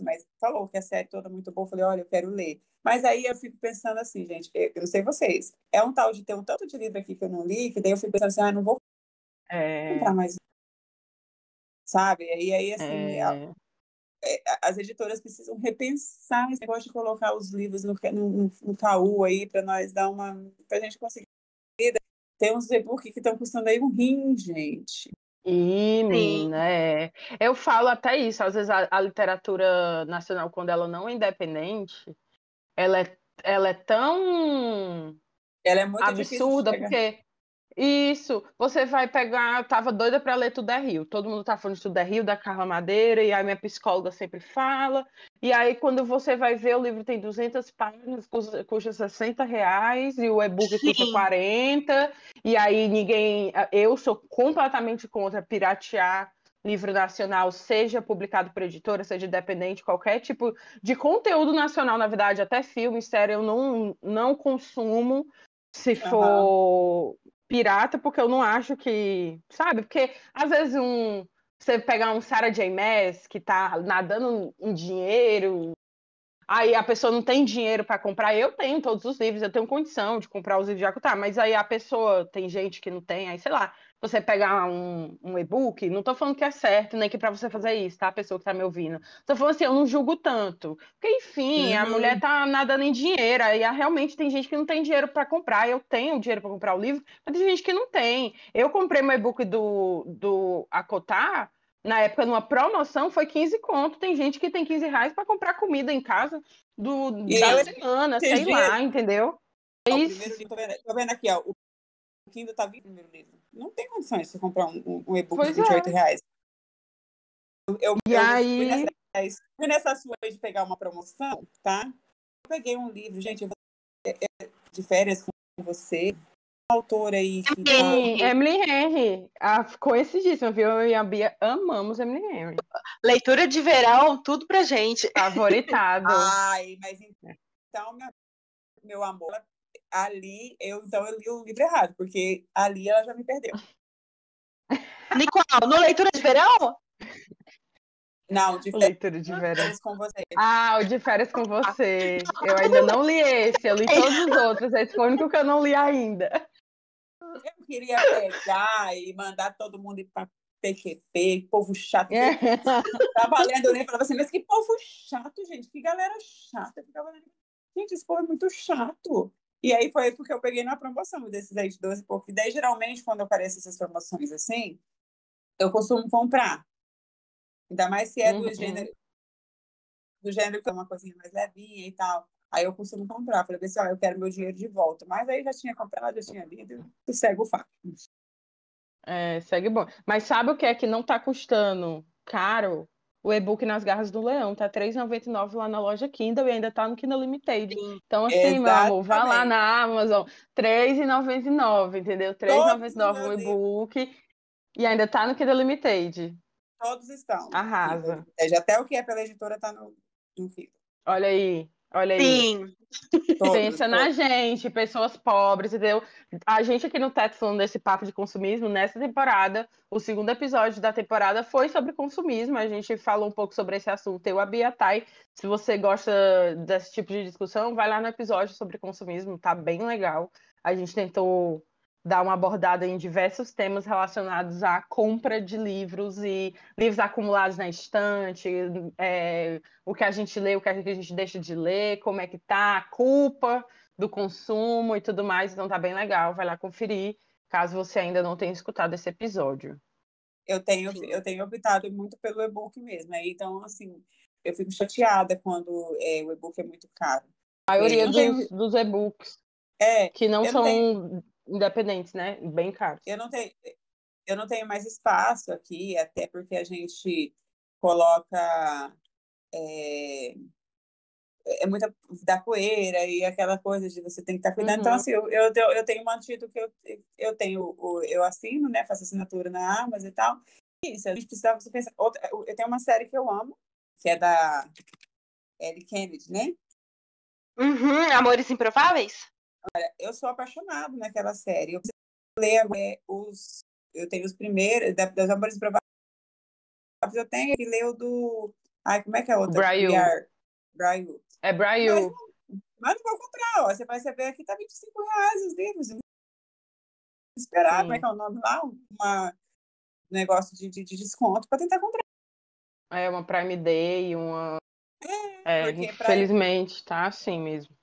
mas falou que a série toda é muito boa, eu falei, olha, eu quero ler. Mas aí eu fico pensando assim, gente, eu, eu não sei vocês, é um tal de ter um tanto de livro aqui que eu não li, que daí eu fico pensando assim, ah, não vou é... comprar mais. Sabe? E aí, assim, é... É, as editoras precisam repensar esse negócio de colocar os livros no, no, no caú aí para nós dar uma. para a gente conseguir tem uns e-book que estão custando aí um rim, gente. E, menina, é. Eu falo até isso, às vezes a, a, literatura nacional, quando ela não é independente, ela é, ela é tão ela é muito absurda, porque isso, você vai pegar. Eu tava doida para ler Tudo é Rio. Todo mundo tá falando de Tudo é Rio, da Carla Madeira, e aí minha psicóloga sempre fala. E aí, quando você vai ver, o livro tem 200 páginas, custa, custa 60 reais, e o e-book custa 40. E aí, ninguém. Eu sou completamente contra piratear livro nacional, seja publicado por editora, seja independente, qualquer tipo de conteúdo nacional, na verdade, até filme, série, eu não, não consumo. Se for pirata, porque eu não acho que. Sabe? Porque às vezes um. Você pegar um Sarah J. Maas que tá nadando em dinheiro, aí a pessoa não tem dinheiro para comprar. Eu tenho todos os livros, eu tenho condição de comprar os livros de Jacutar, mas aí a pessoa tem gente que não tem, aí sei lá, você pegar um, um e-book, não estou falando que é certo, nem que para você fazer isso, tá? A pessoa que está me ouvindo. Estou falando assim, eu não julgo tanto. Porque, enfim, uhum. a mulher tá nadando em dinheiro, e realmente tem gente que não tem dinheiro para comprar. Eu tenho dinheiro para comprar o livro, mas tem gente que não tem. Eu comprei meu e-book do, do Acotar, na época, numa promoção, foi 15 conto. Tem gente que tem 15 reais para comprar comida em casa do, da semana, sei lá, entendeu? É isso. Tô vendo, tô vendo aqui, ó. O Kindle tá vindo primeiro livro não tem condições de você comprar um, um e-book de 28 é. reais. Eu, eu, e eu aí... fui, nessa, fui nessa sua de pegar uma promoção, tá? Eu peguei um livro, gente, é, é, de férias com você, autora aí. Que. Emily Henry. Ah, coincidíssima, viu? Eu e a Bia amamos Emily Henry. Leitura de verão, tudo pra gente. Favoritado. Ai, mas então, meu, meu amor, ali, eu então eu li o livro errado, porque ali ela já me perdeu. Nicole, no Leitura de Verão? Não, de Leitura de verão. com você. Ah, o de férias com você. Eu ainda não li esse, eu li todos os outros. Esse foi o único que eu não li ainda. Eu queria pegar e mandar todo mundo ir para PQP, povo chato. É. Tava lendo o livro e falava assim, mas que povo chato, gente, que galera chata. Ficava lendo. Gente, esse povo é muito chato. E aí foi porque eu peguei na promoção desses aí de 12 e pouco. Daí, geralmente, quando aparecem essas promoções assim, eu costumo comprar. Ainda mais se é do uhum. gênero do gênero que é uma coisinha mais levinha e tal. Aí eu costumo comprar. Falei assim, ó, eu quero meu dinheiro de volta. Mas aí já tinha comprado, já tinha lido, e segue o fato. É, segue bom. Mas sabe o que é que não tá custando caro? O e-book nas garras do leão, tá R$3,99 lá na loja Kindle e ainda tá no Kindle Limited. Sim, então, assim, exatamente. meu amor, vá lá na Amazon, R$3,99, entendeu? R$3,99 o e-book e ainda tá no Kindle Limited. Todos estão. Arrasa. Até o que é pela editora tá no, no Kindle. Olha aí. Olha aí. Sim. Todos, Pensa todos. na gente, pessoas pobres, entendeu? A gente aqui no Teto falando desse papo de consumismo, nessa temporada, o segundo episódio da temporada foi sobre consumismo. A gente falou um pouco sobre esse assunto. Eu, a Bia Thay, se você gosta desse tipo de discussão, vai lá no episódio sobre consumismo, tá bem legal. A gente tentou dar uma abordada em diversos temas relacionados à compra de livros e livros acumulados na estante, é, o que a gente lê, o que a gente deixa de ler, como é que tá, a culpa do consumo e tudo mais. Então tá bem legal, vai lá conferir, caso você ainda não tenha escutado esse episódio. Eu tenho, eu tenho optado muito pelo e-book mesmo, então assim, eu fico chateada quando é, o e-book é muito caro. A maioria dos, tenho... dos e-books é, que não são tenho independentes, né? Bem caros. Eu não tenho, eu não tenho mais espaço aqui, até porque a gente coloca é, é muita da poeira e aquela coisa de você tem que estar cuidando. Então, uhum. Então, assim, eu, eu, eu tenho mantido que eu, eu tenho, eu assino, né? Faço assinatura na Amazon e tal. Isso, a gente precisava você pensar. Outra, eu tenho uma série que eu amo, que é da Ellie Kennedy, né? Uhum, Amores Improváveis? Olha, eu sou apaixonado naquela série. Eu ler é, os. Eu tenho os primeiros, das Amores Improváveis. Eu tenho que ler o do. Ai, como é que é a outra? Brian. Brian. É Brian. Mas, não vou comprar, ó. Você vai saber aqui, tá 25 reais os livros. Esperar, Sim. como é que é o nome lá? Uma negócio de, de, de desconto para tentar comprar. É, uma Prime Day, uma. É, é infelizmente, pra... tá assim mesmo.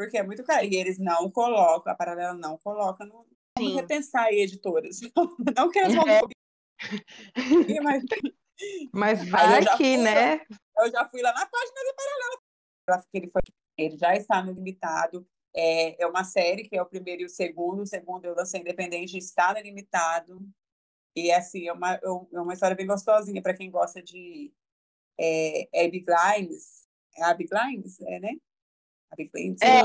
Porque é muito caro. E eles não colocam, a paralela não coloca no. Vamos repensar aí, editoras. Não que eles vão. É. mas... mas vai que, né? Eu já fui lá na página do paralela. Ele, foi, ele já está no limitado. É, é uma série que é o primeiro e o segundo. O segundo eu lancei independente, está no limitado. E assim, é uma, é uma história bem gostosinha para quem gosta de é, Abby Grimes. É Abby Grimes? É, né? Grimes. É,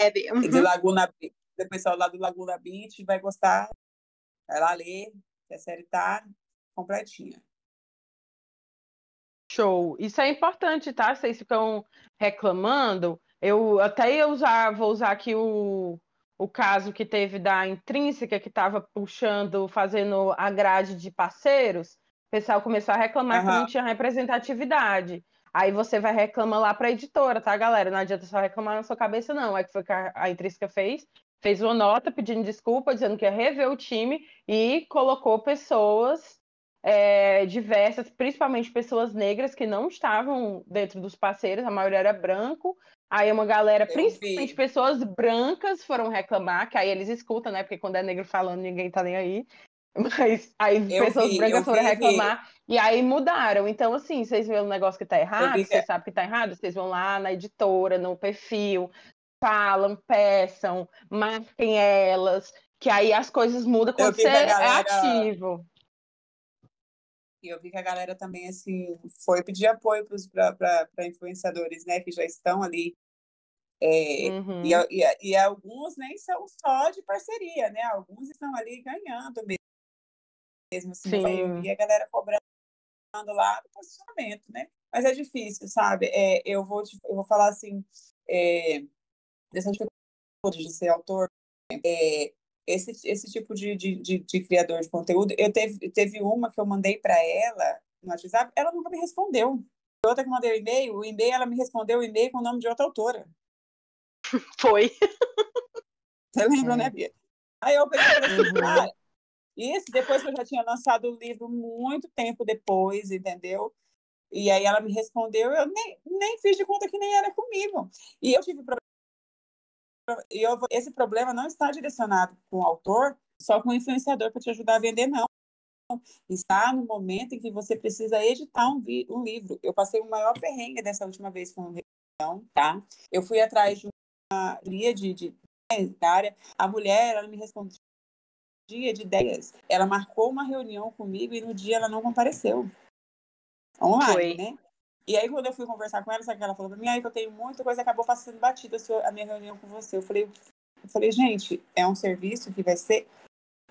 é, uhum. de Laguna O pessoal lá do Laguna Beach vai gostar. Vai lá ler, que a série tá completinha. Show. Isso é importante, tá? Vocês ficam reclamando. Eu até ia usar, vou usar aqui o, o caso que teve da intrínseca que estava puxando, fazendo a grade de parceiros, o pessoal começou a reclamar uhum. que não tinha representatividade. Aí você vai reclamar lá para a editora, tá, galera? Não adianta só reclamar na sua cabeça, não. É que foi que a, a intrínseca fez. Fez uma nota pedindo desculpa, dizendo que ia rever o time e colocou pessoas é, diversas, principalmente pessoas negras que não estavam dentro dos parceiros, a maioria era branco, Aí uma galera, eu principalmente vi. pessoas brancas, foram reclamar, que aí eles escutam, né? Porque quando é negro falando, ninguém tá nem aí. Mas aí eu pessoas vi, brancas foram vi, reclamar e aí mudaram. Então, assim, vocês veem um negócio que tá errado, vocês que... sabem que tá errado, vocês vão lá na editora, no perfil, falam, peçam, marquem elas, que aí as coisas mudam quando você é galera... é ativo. E eu vi que a galera também, assim, foi pedir apoio para influenciadores, né, que já estão ali é, uhum. e, e, e, alguns nem são só de parceria, né? Alguns estão ali ganhando mesmo. assim, e a galera cobrando lá do posicionamento, né? Mas é difícil, sabe? É, eu, vou te, eu vou falar assim, é, dessa dificuldade de ser autor, é, esse, esse tipo de, de, de, de, criador de conteúdo, eu teve, teve uma que eu mandei para ela no WhatsApp, ela nunca me respondeu. Outra que mandei o e-mail, o e-mail, ela me respondeu o e-mail com o nome de outra autora. Foi. Você lembra, né, é. Bia? Aí eu pensei assim, uhum. Isso depois que eu já tinha lançado o livro muito tempo depois, entendeu? E aí ela me respondeu, eu nem, nem fiz de conta que nem era comigo. E eu tive problema. Eu, esse problema não está direcionado com o autor, só com o influenciador para te ajudar a vender, não. Está no momento em que você precisa editar um, um livro. Eu passei o maior perrengue dessa última vez com o tá? Eu fui atrás de de, de, de área, a mulher, ela me respondia de ideias. Ela marcou uma reunião comigo e no dia ela não compareceu. Online, Foi. né? E aí, quando eu fui conversar com ela, sabe que ela falou pra mim? Aí que eu tenho muita coisa, acabou passando batida a minha reunião com você. Eu falei, eu falei, gente, é um serviço que vai ser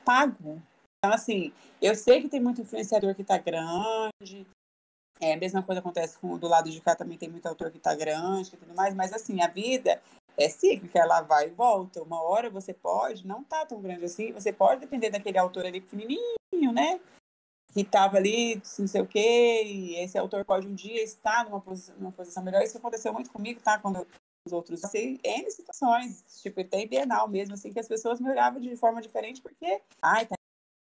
pago. Então, assim, eu sei que tem muito influenciador que tá grande, é, a mesma coisa acontece com do lado de cá também tem muito autor que está grande e tudo mais, mas assim, a vida é cíclica, ela vai e volta. Uma hora você pode, não tá tão grande assim, você pode depender daquele autor ali pequenininho, né? Que estava ali, não sei o quê, e esse autor pode um dia estar numa posição, numa posição melhor. Isso aconteceu muito comigo, tá? Quando os outros, assim, N situações, tipo, tem Bienal mesmo, assim, que as pessoas me olhavam de forma diferente, porque, ai, tá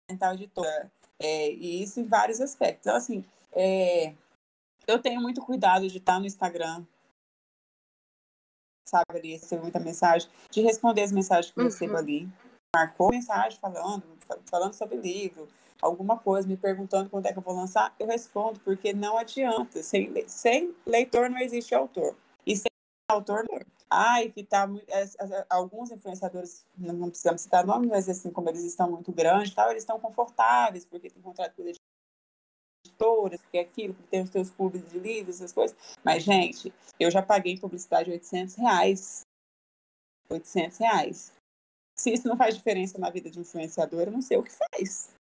em tal editora. É, e isso em vários aspectos. Então, assim, é, eu tenho muito cuidado de estar no Instagram, sabe, ali, receber muita mensagem, de responder as mensagens que eu recebo uhum. ali. Marcou mensagem falando, falando sobre livro, alguma coisa, me perguntando quando é que eu vou lançar, eu respondo, porque não adianta. Sem, sem leitor não existe autor. E sem autor, não. Ai, que tá alguns influenciadores, não precisamos citar nomes, mas assim, como eles estão muito grandes tal, eles estão confortáveis, porque tem contrato com editoras, porque é aquilo, porque tem os seus clubes de livros, essas coisas. Mas, gente, eu já paguei publicidade 800 reais. 800 reais. Se isso não faz diferença na vida de um influenciador, eu não sei o que faz.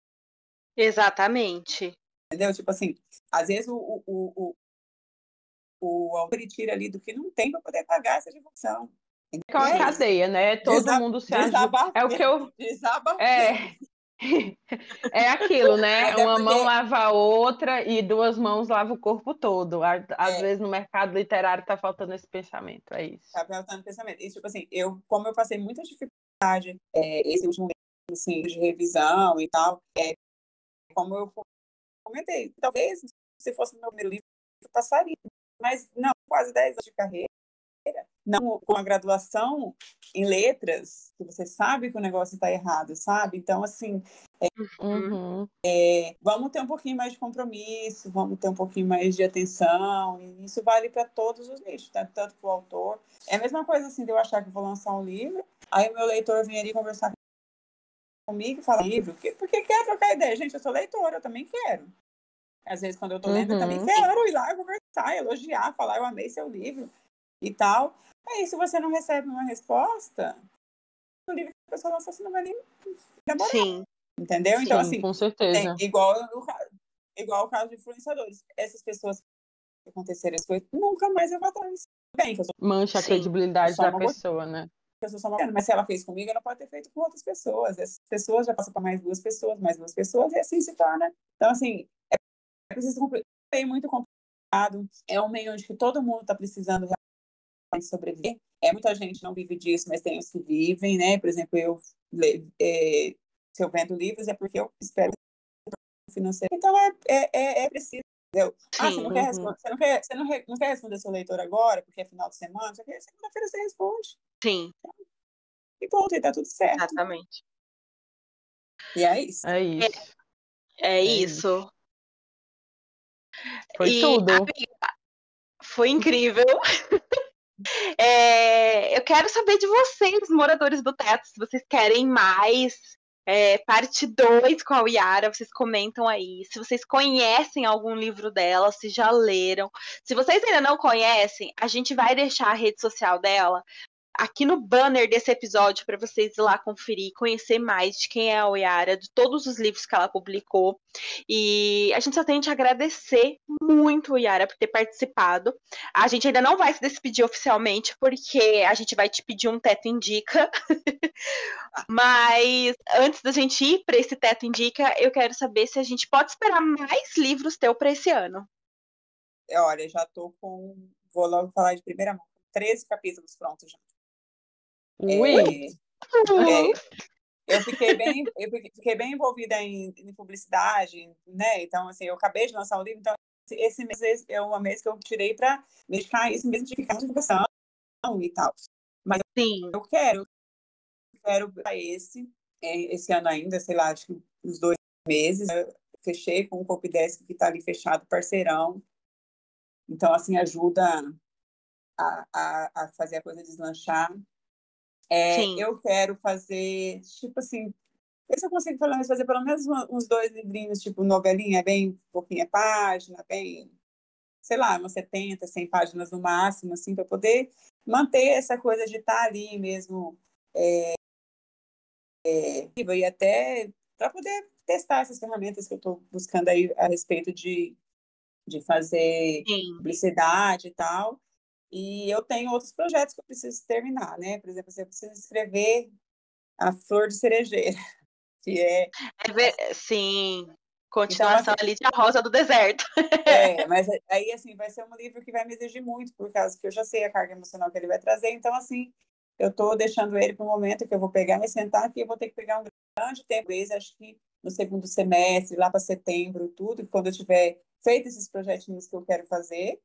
Exatamente. Entendeu? Tipo assim, às vezes o, o, o, o autor tira ali do que não tem para poder pagar essa divulgação. É uma cadeia, né? Todo Desa mundo se ajuda. É o que eu. É. É aquilo, né? É Uma mão lava a outra e duas mãos lavam o corpo todo. Às às É. vezes no mercado literário tá faltando esse pensamento, é isso. Tá faltando pensamento. E, tipo assim, eu, como eu passei muita dificuldade é, esse último mês, assim, de revisão e tal, é, como eu comentei, talvez se fosse meu primeiro livro, eu passaria. Mas não, quase 10 anos de carreira, não com a graduação em letras, que você sabe que o negócio está errado, sabe? Então, assim, Uhum. é, vamos ter um pouquinho mais de compromisso, vamos ter um pouquinho mais de atenção, e isso vale para todos os nichos, tá? tanto para o autor. É a mesma coisa assim de eu achar que vou lançar um livro, aí o meu leitor vem ali conversar comigo e fala livro, porque, quer trocar ideia. Gente, eu sou leitora, eu também quero. Às vezes, quando eu tô lendo, eu também Uhum. quero ir lá conversar, elogiar, falar, eu amei seu livro e tal. Aí, se você não recebe uma resposta, o livro que a pessoa lança, você não vai nem demorar, Sim. entendeu? Então, Sim, assim, com tem, certeza. igual, o, ca- igual o caso de influenciadores. Essas pessoas que aconteceram as coisas, nunca mais eu vou atrás. Bem, sou, Mancha a Sim. credibilidade da pessoa, né? mas se ela fez comigo, ela pode ter feito com outras pessoas. Essas pessoas já passam para mais duas pessoas, mais duas pessoas, e assim se torna. Então, assim, é preciso compli- é muito complicado. É um meio onde todo mundo está precisando sobreviver. É, muita gente não vive disso, mas tem os que vivem, né? Por exemplo, eu, é, se eu vendo livros, é porque eu espero financeiro. Então, é, é, é, é preciso. Entendeu? Ah, você não, quer Uhum. responder, você, não, quer, você não, re- não quer responder seu leitor agora, porque é final de semana, só que segunda-feira você responde. Sim, E pronto, e tá tudo certo. exatamente. E é isso. É isso. É isso. isso. Foi E, tudo. amiga, foi incrível. É, eu quero saber de vocês, moradores do teto, se vocês querem mais. é, parte 2 com a Yara, vocês comentam aí. Se vocês conhecem algum livro dela, se já leram. Se vocês ainda não conhecem, a gente vai deixar a rede social dela aqui no banner desse episódio para vocês ir lá conferir, conhecer mais de quem é a Oyara, de todos os livros que ela publicou. E a gente só tem que agradecer muito, Yara, por ter participado. A gente ainda não vai se despedir oficialmente, porque a gente vai te pedir um teto indica. Mas antes da gente ir para esse teto indica, eu quero saber se a gente pode esperar mais livros teu para esse ano. É, Olha, já tô com. Vou logo falar de primeira mão. 13 capítulos prontos já. Ui! É, é, eu fiquei bem, eu fiquei- bem envolvida em, em publicidade, né? Então, assim, eu acabei de lançar o livro, então esse mês é um mês que eu tirei para medicar isso mesmo de ficar divulgação e tal. Sim, Eu quero, quero para esse, é, esse ano ainda, sei lá, acho que uns dois meses. Eu fechei com o Copidesk que está ali fechado, parceirão. Então, assim, ajuda a, a, a fazer a coisa deslanchar. É, eu quero fazer, tipo assim, ver se eu consigo pelo menos fazer pelo menos uns dois livrinhos, tipo novelinha, bem pouquinha página, bem, sei lá, umas 70, 100 páginas no máximo, assim, para poder manter essa coisa de estar ali mesmo é, é, e até para poder testar essas ferramentas que eu estou buscando aí a respeito de, de fazer sim. publicidade e tal. E eu tenho outros projetos que eu preciso terminar, né? Por exemplo, eu preciso escrever A Flor de Cerejeira, que é É ver- Sim. Continuação Então, ali de A Rosa do Deserto. É, mas aí, assim, vai ser um livro que vai me exigir muito, por causa que eu já sei a carga emocional que ele vai trazer. Então, assim, eu estou deixando ele para o momento que eu vou pegar e sentar aqui. Eu vou ter que pegar um grande tempo, acho que no segundo semestre, lá para setembro, tudo, quando eu tiver feito esses projetinhos que eu quero fazer,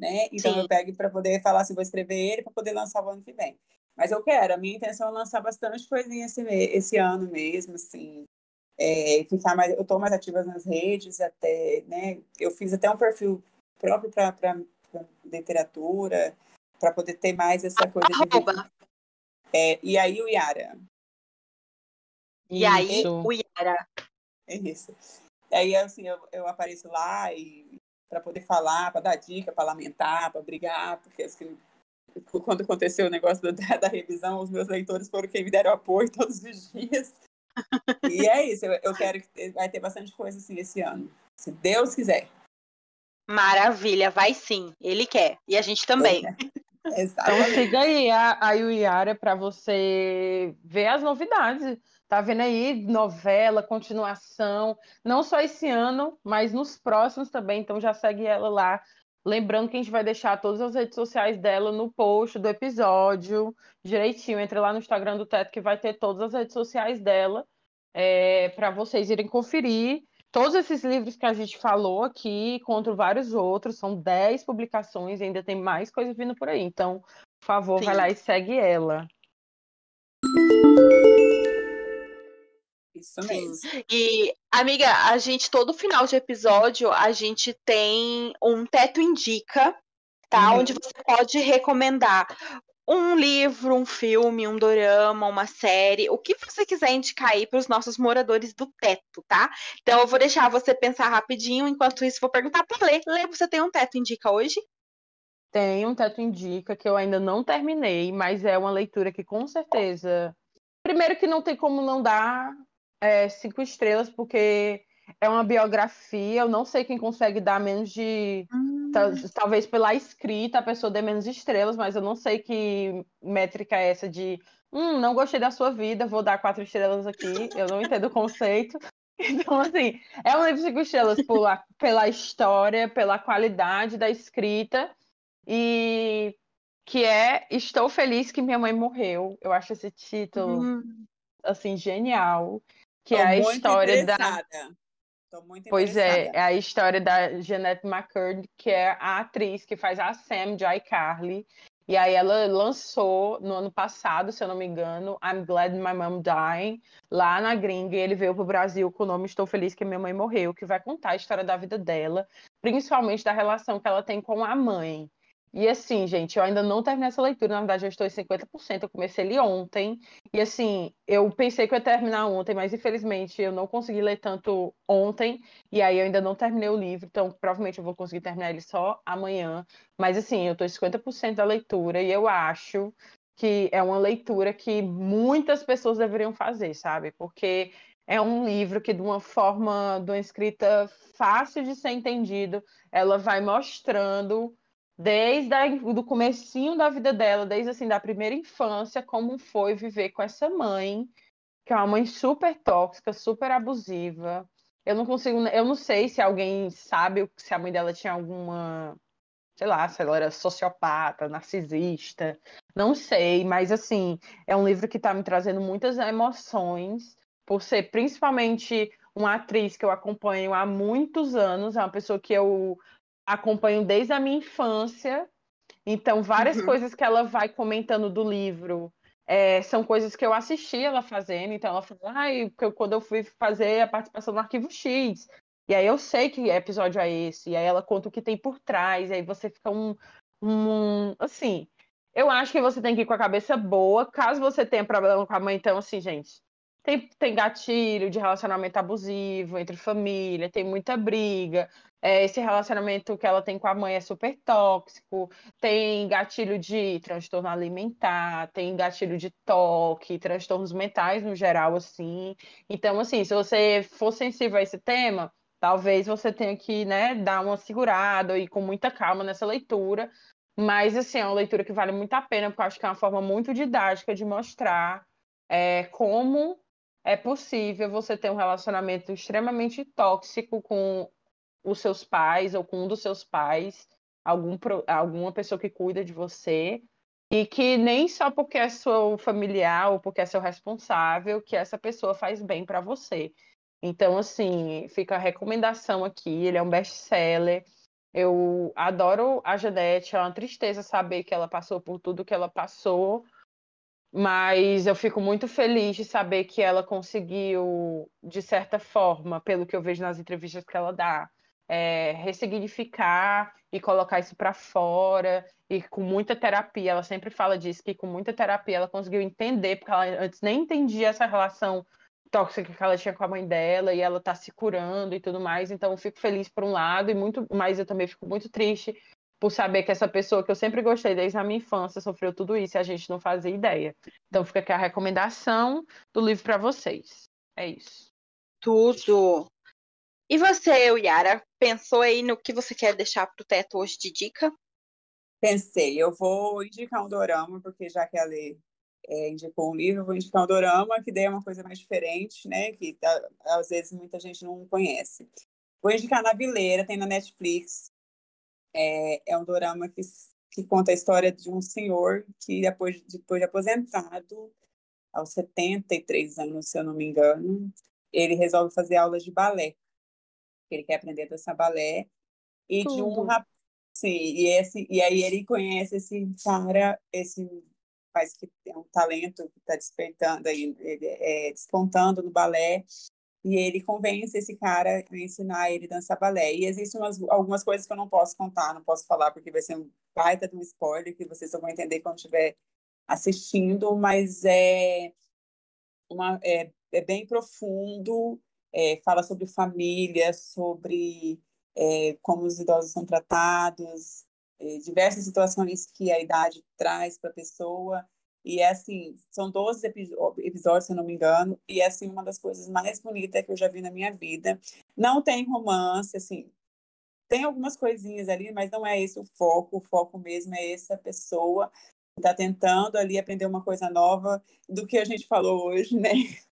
né? Então, Sim. eu pego para poder falar assim, vou escrever ele para poder lançar o ano que vem. Mas eu quero, a minha intenção é lançar bastante coisinha esse, esse ano mesmo, assim, é, ficar mais, eu estou mais ativa nas redes até, né? Eu fiz até um perfil próprio para literatura, para poder ter mais essa coisa de é, e aí o Yara, E aí, o Yara. é isso. Aí, assim, eu, eu apareço lá e para poder falar, para dar dica, para lamentar, para brigar, porque assim, quando aconteceu o negócio da, da, revisão, os meus leitores foram quem me deram apoio todos os dias. E é isso, eu, eu quero que vai ter bastante coisa assim esse ano, se Deus quiser. Maravilha, vai sim, ele quer, e a gente também. É. Então siga aí a, a Yuiara para você ver as novidades. Tá vendo aí novela, continuação, não só esse ano, mas nos próximos também. Então já segue ela lá. Lembrando que a gente vai deixar todas as redes sociais dela no post do episódio, direitinho. Entre lá no Instagram do Teto que vai ter todas as redes sociais dela é, para vocês irem conferir. Todos esses livros que a gente falou aqui, contra vários outros, são 10 publicações e ainda tem mais coisa vindo por aí. Então, por favor, Sim. vai lá e segue ela. Isso mesmo. Sim. E, amiga, a gente, todo final de episódio, a gente tem um teto indica, tá? Uhum. Onde você pode recomendar um livro, um filme, um dorama, uma série, o que você quiser indicar aí para os nossos moradores do teto, tá? Então eu vou deixar você pensar rapidinho, enquanto isso vou perguntar para Lê. Lê, você tem um teto indica hoje? Tem um teto indica que eu ainda não terminei, mas é uma leitura que com certeza. Primeiro que não tem como não dar é, cinco estrelas, porque é uma biografia, eu não sei quem consegue dar menos de. Hum. Talvez pela escrita a pessoa dê menos estrelas, mas eu não sei que métrica é essa de. Hum, não gostei da sua vida, vou dar quatro estrelas aqui. Eu não entendo o conceito. Então, assim, é um livro de cinco estrelas por, pela história, pela qualidade da escrita e que é Estou Feliz que Minha Mãe Morreu. Eu acho esse título, hum. assim, genial. Que Tô é a história da. Pois é, é a história da Jeanette McCurdy, que é a atriz que faz a Sam de iCarly. E aí ela lançou no ano passado, se eu não me engano, I'm Glad My Mom Died, lá na gringa, e ele veio pro Brasil com o nome Estou Feliz que Minha Mãe Morreu, que vai contar a história da vida dela, principalmente da relação que ela tem com a mãe. E assim, gente, eu ainda não terminei essa leitura, na verdade eu estou em 50%, eu comecei ele ontem. E assim, eu pensei que eu ia terminar ontem, mas infelizmente eu não consegui ler tanto ontem, e aí eu ainda não terminei o livro, então provavelmente eu vou conseguir terminar ele só amanhã. Mas assim, eu estou em 50% da leitura e eu acho que é uma leitura que muitas pessoas deveriam fazer, sabe? Porque é um livro que, de uma forma, de uma escrita fácil de ser entendido, ela vai mostrando desde o do comecinho da vida dela, desde assim da primeira infância, como foi viver com essa mãe, que é uma mãe super tóxica, super abusiva. Eu não consigo, eu não sei se alguém sabe se a mãe dela tinha alguma, sei lá, se ela era sociopata, narcisista, não sei, mas assim, é um livro que está me trazendo muitas emoções, por ser principalmente uma atriz que eu acompanho há muitos anos, é uma pessoa que eu acompanho desde a minha infância. Então, várias uhum. coisas que ela vai comentando do livro é, são coisas que eu assisti ela fazendo. Então, ela fala, ah, quando eu fui fazer a participação no Arquivo X. E aí eu sei que episódio é esse. E aí ela conta o que tem por trás. E aí você fica um. um assim, eu acho que você tem que ir com a cabeça boa. Caso você tenha problema com a mãe, então, assim, gente. Tem, tem gatilho de relacionamento abusivo entre família, tem muita briga, é, esse relacionamento que ela tem com a mãe é super tóxico, tem gatilho de transtorno alimentar, tem gatilho de toque, transtornos mentais no geral, assim. Então, assim, se você for sensível a esse tema, talvez você tenha que, né, dar uma segurada e com muita calma nessa leitura. Mas, assim, é uma leitura que vale muito a pena, porque eu acho que é uma forma muito didática de mostrar é, como é possível você ter um relacionamento extremamente tóxico com os seus pais ou com um dos seus pais, algum, alguma pessoa que cuida de você, e que nem só porque é seu familiar ou porque é seu responsável que essa pessoa faz bem para você. Então, assim, fica a recomendação aqui. Ele é um best-seller. Eu adoro a Janete, é uma tristeza saber que ela passou por tudo que ela passou, mas eu fico muito feliz de saber que ela conseguiu, de certa forma, pelo que eu vejo nas entrevistas que ela dá, é, ressignificar e colocar isso para fora e com muita terapia. Ela sempre fala disso que com muita terapia ela conseguiu entender porque ela antes nem entendia essa relação tóxica que ela tinha com a mãe dela e ela tá se curando e tudo mais. Então, eu fico feliz por um lado e muito, mas eu também fico muito triste por saber que essa pessoa que eu sempre gostei desde a minha infância sofreu tudo isso e a gente não fazia ideia. Então, fica aqui a recomendação do livro para vocês. É isso. Tudo. E você, Yara, pensou aí no que você quer deixar pro teto hoje de dica? Pensei, eu vou indicar um dorama, porque já que a Lê é, indicou um livro, eu vou indicar um dorama, que daí é uma coisa mais diferente, né? Que tá, às vezes muita gente não conhece. Vou indicar Na Vileira, tem na Netflix. É, é um dorama que, que conta a história de um senhor que, depois, depois de aposentado, aos 73 anos, se eu não me engano, ele resolve fazer aulas de balé. Ele quer aprender a dançar balé. E Tudo. de um Sim, e, esse, e aí ele conhece esse cara, esse faz que tem um talento que está despertando aí, é, despontando no balé, e ele convence esse cara a ensinar ele a dançar balé. E existem umas, algumas coisas que eu não posso contar, não posso falar, porque vai ser um baita de um spoiler que vocês só vão entender quando estiver assistindo, mas é, uma, é, é bem profundo, é, fala sobre família, sobre é, como os idosos são tratados, é, diversas situações que a idade traz para a pessoa. E é assim, são 12 episódios, se eu não me engano, e é assim uma das coisas mais bonitas que eu já vi na minha vida. Não tem romance, assim, tem algumas coisinhas ali, mas não é esse o foco. O foco mesmo é essa pessoa que está tentando ali aprender uma coisa nova do que a gente falou hoje, né?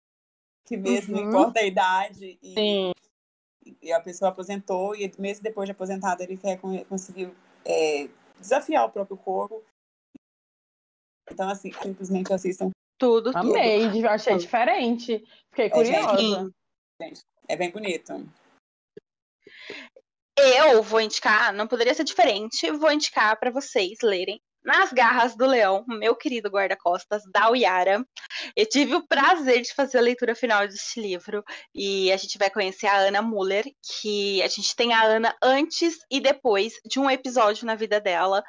Que mesmo uhum. importa a idade e, Sim e a pessoa aposentou e mesmo depois de aposentado ele quer conseguir é, desafiar o próprio corpo. Então, assim, simplesmente assistam. Tudo, Amei, tudo. achei diferente. Fiquei é, curiosa. É, gente, é bem bonito. Eu vou indicar, não poderia ser diferente, vou indicar para vocês lerem nas Garras do Leão, meu querido guarda-costas, da Uyara. Eu tive o prazer de fazer a leitura final desse livro e a gente vai conhecer a Ana Muller, que a gente tem a Ana antes e depois de um episódio na vida dela.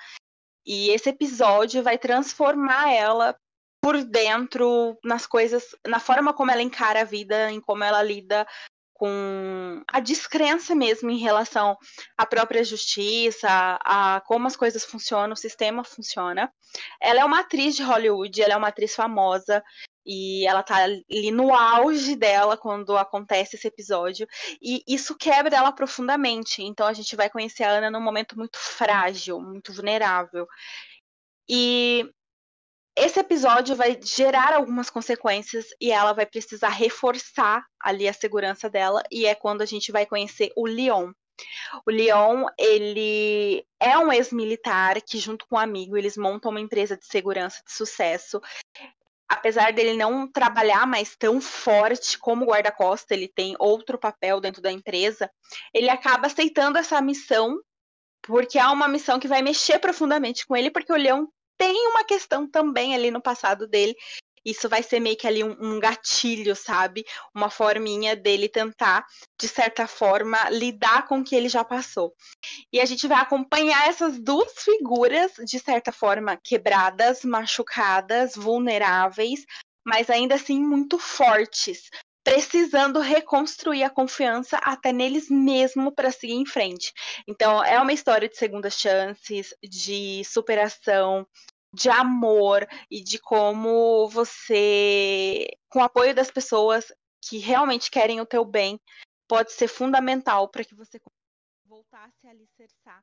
E esse episódio vai transformar ela por dentro nas coisas, na forma como ela encara a vida, em como ela lida com a descrença mesmo em relação à própria justiça, a como as coisas funcionam, o sistema funciona. Ela é uma atriz de Hollywood, ela é uma atriz famosa e ela tá ali no auge dela quando acontece esse episódio e isso quebra ela profundamente. Então a gente vai conhecer a Ana num momento muito frágil, muito vulnerável. E esse episódio vai gerar algumas consequências e ela vai precisar reforçar ali a segurança dela e é quando a gente vai conhecer o Leon. O Leon, ele é um ex-militar que junto com um amigo eles montam uma empresa de segurança de sucesso. Apesar dele não trabalhar mais tão forte como guarda-costa, ele tem outro papel dentro da empresa, ele acaba aceitando essa missão porque é uma missão que vai mexer profundamente com ele, porque o Leon tem uma questão também ali no passado dele. Isso vai ser meio que ali um, um gatilho, sabe? Uma forminha dele tentar, de certa forma, lidar com o que ele já passou. E a gente vai acompanhar essas duas figuras, de certa forma, quebradas, machucadas, vulneráveis, mas ainda assim muito fortes, precisando reconstruir a confiança até neles mesmo para seguir em frente. Então, é uma história de segundas chances, de superação, de amor e de como você, com o apoio das pessoas que realmente querem o teu bem, pode ser fundamental para que você voltasse a alicerçar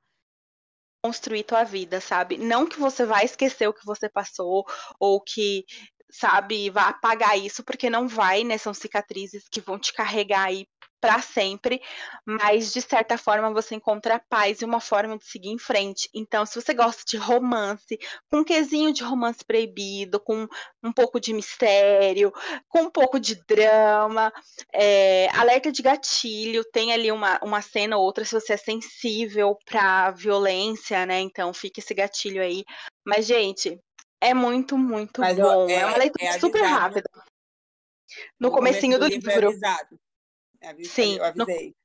construir tua vida, sabe? Não que você vai esquecer o que você passou ou que sabe, vá apagar isso, porque não vai, né? São cicatrizes que vão te carregar aí para sempre, mas de certa forma você encontra paz e uma forma de seguir em frente. Então, se você gosta de romance, com um quesinho de romance proibido, com um pouco de mistério, com um pouco de drama, é, alerta de gatilho, tem ali uma, uma cena ou outra se você é sensível para violência, né? Então, fica esse gatilho aí. Mas, gente, é muito, muito Mas, bom. É, é, uma leitura é super rápida. No, no comecinho do, do livro. É avisado. Sim. Eu avisei.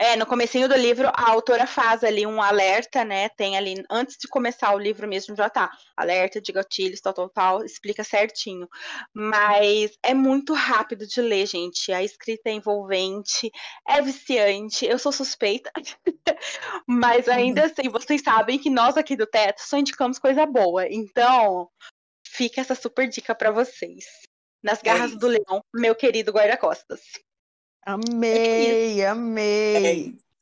É, no comecinho do livro, a autora faz ali um alerta, né? Tem ali, antes de começar o livro mesmo, já tá. Alerta de gatilhos, tal, tal, tal, explica certinho. Mas é muito rápido de ler, gente. A escrita é envolvente, é viciante. Eu sou suspeita. Mas ainda assim, vocês sabem que nós aqui do Teto só indicamos coisa boa. Então, fica essa super dica para vocês. Nas É garras do leão, meu querido guarda-costas. Amei, É amei. isso.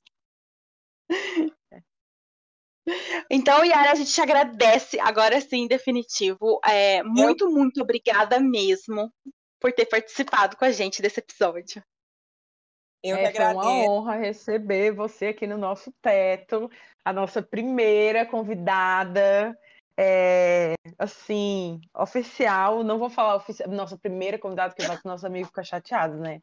Então, Yara, a gente te agradece, agora sim, definitivo. É, muito, muito obrigada mesmo por ter participado com a gente desse episódio. Eu É, que foi uma honra receber você aqui no nosso teto, a nossa primeira convidada, é, assim, oficial. Não vou falar oficial, nossa primeira convidada, que nossos amigos ficam chateados, né?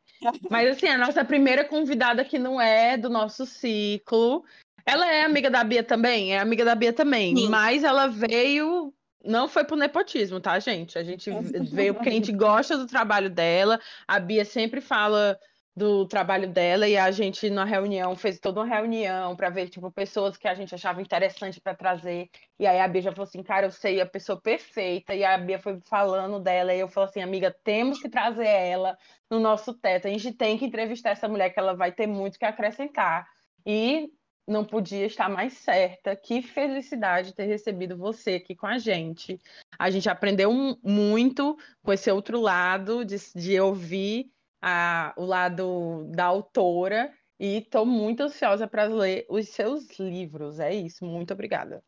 Mas, assim, a nossa primeira convidada que não é do nosso ciclo. Ela é amiga da Bia também? É amiga da Bia também, Sim. mas ela veio. Não foi por nepotismo, tá, gente? A gente veio porque a gente gosta do trabalho dela. A Bia sempre fala do trabalho dela e a gente na reunião fez toda uma reunião para ver tipo pessoas que a gente achava interessante para trazer. E aí a Bia já falou assim cara eu sei a pessoa perfeita. E a Bia foi falando dela e eu falei assim amiga temos que trazer ela no nosso teto. A gente tem que entrevistar essa mulher que ela vai ter muito que acrescentar. E não podia estar mais certa. Que felicidade ter recebido você aqui com a gente. A gente aprendeu mu- muito com esse outro lado de, de ouvir a- o lado da autora e estou muito ansiosa para ler os seus livros. É isso, muito obrigada.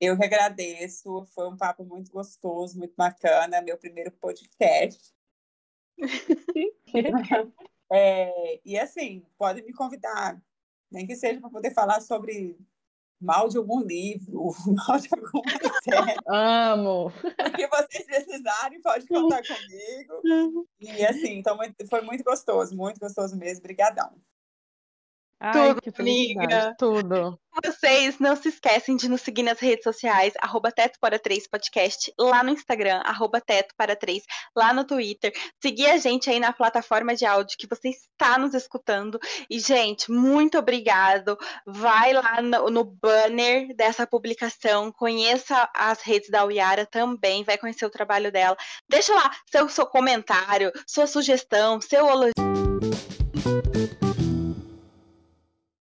Eu que agradeço. Foi um papo muito gostoso, muito bacana. Meu primeiro podcast. É, e assim, pode me convidar, nem que seja para poder falar sobre mal de algum livro, mal de alguma série. Amo! O que vocês precisarem, pode contar comigo. E assim, então foi muito gostoso, muito gostoso mesmo. Obrigadão. Ai, Tudo, amiga. tudo. Vocês não se esquecem de nos seguir nas redes sociais, arroba Teto para 3 Podcast, lá no Instagram, arroba Teto para 3, lá no Twitter. Seguir a gente aí na plataforma de áudio que você está nos escutando. E, gente, muito obrigado. Vai lá no, no banner dessa publicação, conheça as redes da Uyara também, vai conhecer o trabalho dela. Deixa lá seu, seu comentário, sua sugestão, seu elogio.